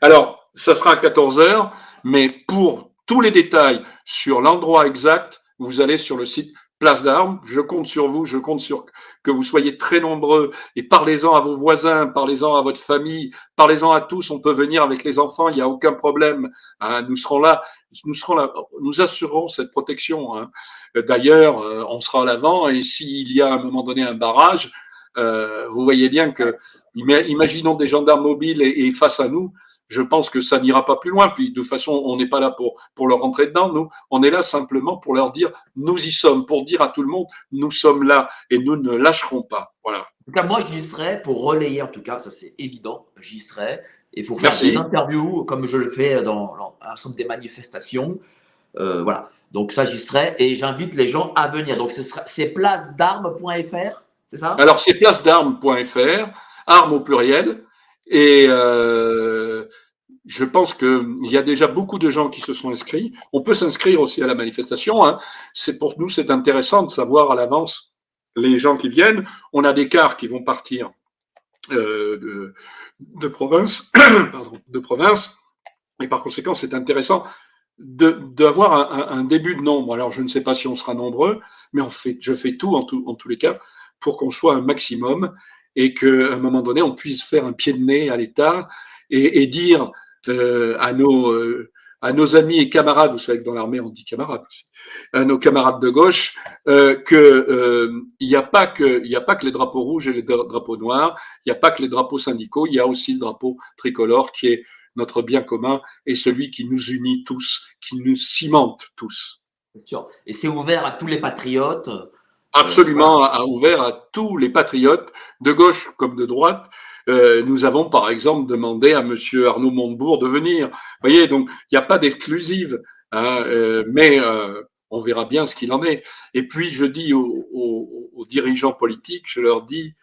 Alors, ça sera à 14 heures, mais pour tous les détails sur l'endroit exact, vous allez sur le site Place d'Armes. Je compte sur vous, je compte sur que vous soyez très nombreux et parlez-en à vos voisins, parlez-en à votre famille, parlez-en à tous. On peut venir avec les enfants, il n'y a aucun problème. Hein. nous serons là, nous serons là, nous assurerons cette protection. Hein. D'ailleurs, euh, on sera à l'avant et s'il y a à un moment donné un barrage, euh, vous voyez bien que, imaginons des gendarmes mobiles et face à nous, je pense que ça n'ira pas plus loin. Puis de toute façon, on n'est pas là pour, pour leur rentrer dedans. Nous, on est là simplement pour leur dire, nous y sommes, pour dire à tout le monde, nous sommes là et nous ne lâcherons pas. Voilà. En tout cas, moi, j'y serai pour relayer, en tout cas, ça c'est évident, j'y serai. Et pour faire des interviews, comme je le fais dans, l'ensemble des manifestations. Euh, voilà. Donc ça, j'y serai. Et j'invite les gens à venir. Donc c'est placed'armes.fr, c'est ça? Alors c'est placed'armes.fr, armes au pluriel. Et euh, je pense qu'il y a déjà beaucoup de gens qui se sont inscrits. On peut s'inscrire aussi à la manifestation. Hein. C'est pour nous, c'est intéressant de savoir à l'avance les gens qui viennent. On a des cars qui vont partir euh, de, *coughs* province, et par conséquent, c'est intéressant d'avoir un, début de nombre. Alors, je ne sais pas si on sera nombreux, mais je fais tout en, tous les cas pour qu'on soit un maximum et qu'à un moment donné, on puisse faire un pied de nez à l'État et, dire euh, à, nos, euh, à nos amis et camarades, vous savez que dans l'armée on dit camarades aussi, à nos camarades de gauche, euh, que euh, il n'y a pas que il n'y a pas que les drapeaux rouges et les drapeaux noirs, il n'y a pas que les drapeaux syndicaux, il y a aussi le drapeau tricolore qui est notre bien commun et celui qui nous unit tous, qui nous cimente tous. Et c'est ouvert à tous les patriotes absolument ouvert à tous les patriotes, de gauche comme de droite. Euh, nous avons par exemple demandé à Monsieur Arnaud Montebourg de venir. Vous voyez, donc il n'y a pas d'exclusive, hein, euh, mais euh, on verra bien ce qu'il en est. Et puis je dis aux, aux, aux, dirigeants politiques, je leur dis,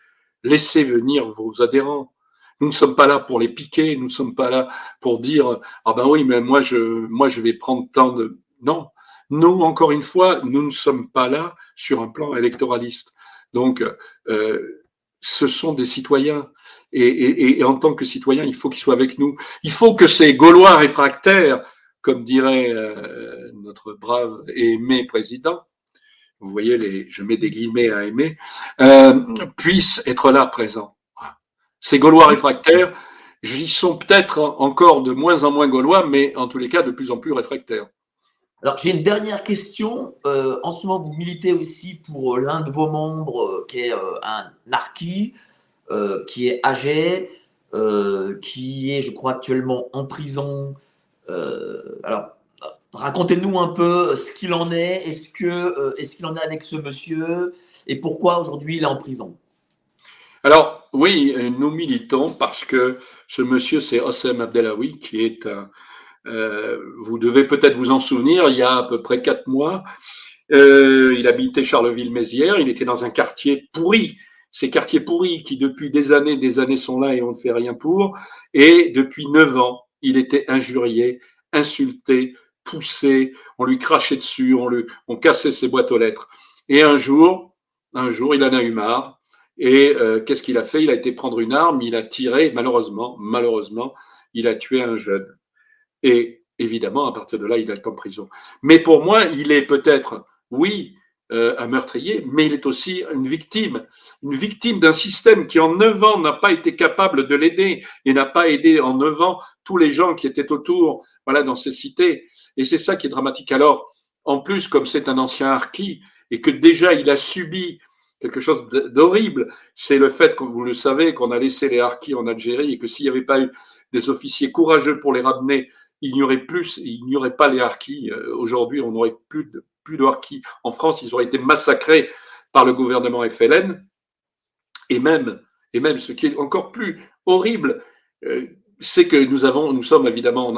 laissez venir vos adhérents. Nous ne sommes pas là pour les piquer, nous ne sommes pas là pour dire ah ben oui mais moi je moi je vais prendre tant de non. Nous, encore une fois, nous ne sommes pas là sur un plan électoraliste. Donc, euh, ce sont des citoyens. Et, en tant que citoyens, il faut qu'ils soient avec nous. Il faut que ces Gaulois réfractaires, comme dirait euh, notre brave et aimé président, vous voyez, les, je mets des guillemets à aimer, euh, puissent être là présents. Ces Gaulois réfractaires, j'y sont peut-être encore de moins en moins Gaulois, mais en tous les cas de plus en plus réfractaires. Alors, j'ai une dernière question. Euh, en ce moment, vous militez aussi pour euh, l'un de vos membres, euh, qui est un narqui, qui est âgé, qui est, je crois, actuellement en prison. alors, racontez-nous un peu ce qu'il en est. Est-ce est-ce qu'il en est avec ce monsieur? Et pourquoi aujourd'hui il est en prison? Alors, oui, nous militons parce que ce monsieur, c'est Hossem Abdelawi, qui est un euh, vous devez peut-être vous en souvenir, il y a à peu près quatre mois, euh, il habitait Charleville-Mézières, il était dans un quartier pourri, ces quartiers pourris qui depuis des années, des années sont là et on ne fait rien pour, et depuis neuf ans, il était injurié, insulté, poussé, on lui crachait dessus, on, lui, cassait ses boîtes aux lettres. Et un jour, un jour, il en a eu marre. Et euh, qu'est-ce qu'il a fait? Il a été prendre une arme, il a tiré, malheureusement, malheureusement, il a tué un jeune. Et évidemment, à partir de là, il est en prison. Mais pour moi, il est peut-être, oui, euh, un meurtrier, mais il est aussi une victime, une victime d'un système qui en neuf ans n'a pas été capable de l'aider et n'a pas aidé en neuf ans tous les gens qui étaient autour, voilà, dans ces cités. Et c'est ça qui est dramatique. Alors, en plus, comme c'est un ancien harki et que déjà il a subi quelque chose d'horrible, c'est le fait, comme vous le savez, qu'on a laissé les harkis en Algérie et que s'il n'y avait pas eu des officiers courageux pour les ramener il n'y aurait plus, il n'y aurait pas les harkis. Euh, aujourd'hui, on n'aurait plus de, plus de. En France, ils auraient été massacrés par le gouvernement FLN. Et même, et même ce qui est encore plus horrible, euh, c'est que nous avons, nous sommes évidemment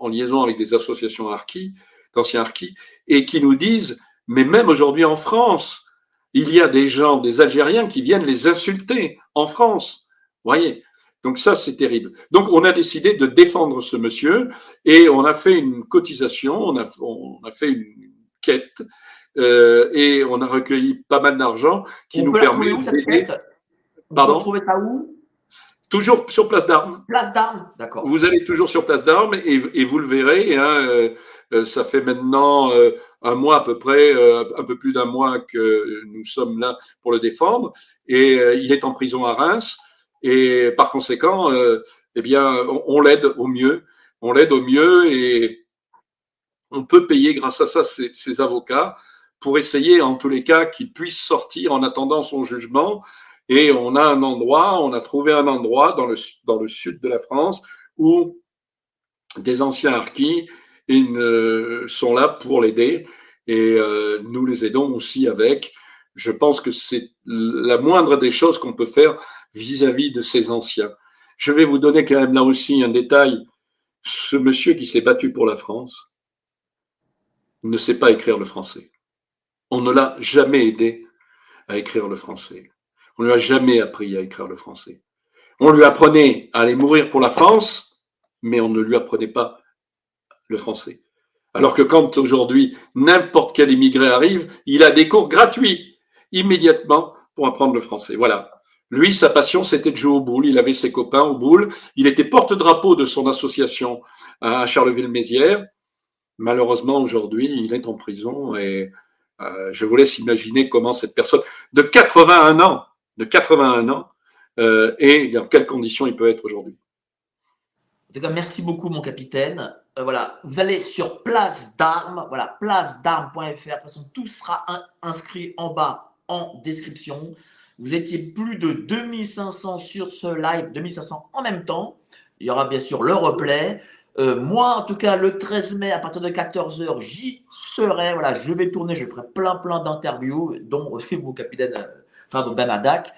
en, liaison avec des associations harkis, d'anciens harkis, et qui nous disent, mais même aujourd'hui en France, il y a des gens, des Algériens qui viennent les insulter en France. Vous voyez, donc ça, c'est terrible. Donc on a décidé de défendre ce monsieur et on a fait une cotisation, on a, on a fait une quête euh, et on a recueilli pas mal d'argent qui nous permet d'aider. Pardon. Vous trouvez ça où? Toujours sur Place d'Armes. Place d'Armes, d'accord. Vous allez toujours sur Place d'Armes et, vous le verrez. Hein, euh, euh, ça fait maintenant un mois à peu près, un peu plus d'un mois que nous sommes là pour le défendre. Et il est en prison à Reims. Et par conséquent, euh, eh bien, on, l'aide au mieux. On l'aide au mieux et on peut payer grâce à ça ses, avocats pour essayer, en tous les cas, qu'il puisse sortir en attendant son jugement. Et on a un endroit, on a trouvé un endroit dans le, dans le sud de la France où des anciens harkis sont là pour l'aider et euh, nous les aidons aussi avec. Je pense que c'est la moindre des choses qu'on peut faire vis-à-vis de ces anciens. Je vais vous donner quand même là aussi un détail. Ce monsieur qui s'est battu pour la France ne sait pas écrire le français. On ne l'a jamais aidé à écrire le français. On ne lui a jamais appris à écrire le français. On lui apprenait à aller mourir pour la France, mais on ne lui apprenait pas le français. Alors que quand aujourd'hui n'importe quel immigré arrive, il a des cours gratuits immédiatement pour apprendre le français. Voilà. Lui, sa passion, c'était de jouer au boule. Il avait ses copains au boule. Il était porte-drapeau de son association à Charleville-Mézières. Malheureusement, aujourd'hui, il est en prison et euh, je vous laisse imaginer comment cette personne de 81 ans, de 81 ans, euh, et dans quelles conditions il peut être aujourd'hui. En tout cas, merci beaucoup, mon capitaine. Euh, voilà, vous allez sur Place d'Armes, voilà, placedarmes.fr. De toute façon, tout sera inscrit en bas en description. Vous étiez plus de 2500 sur ce live, 2500 en même temps. Il y aura bien sûr le replay. Euh, moi, en tout cas, le 13 mai, à partir de 14h, j'y serai. Voilà, je vais tourner, je ferai plein, plein d'interviews, dont aussi mon capitaine, euh, enfin, Ben Adak.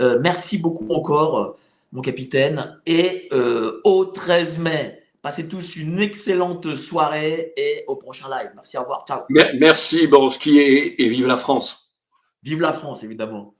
Euh, merci beaucoup encore, mon capitaine. Et au 13 mai, passez tous une excellente soirée et au prochain live. Merci, au revoir. Ciao. Merci, Borowski, et vive la France. Vive la France, évidemment.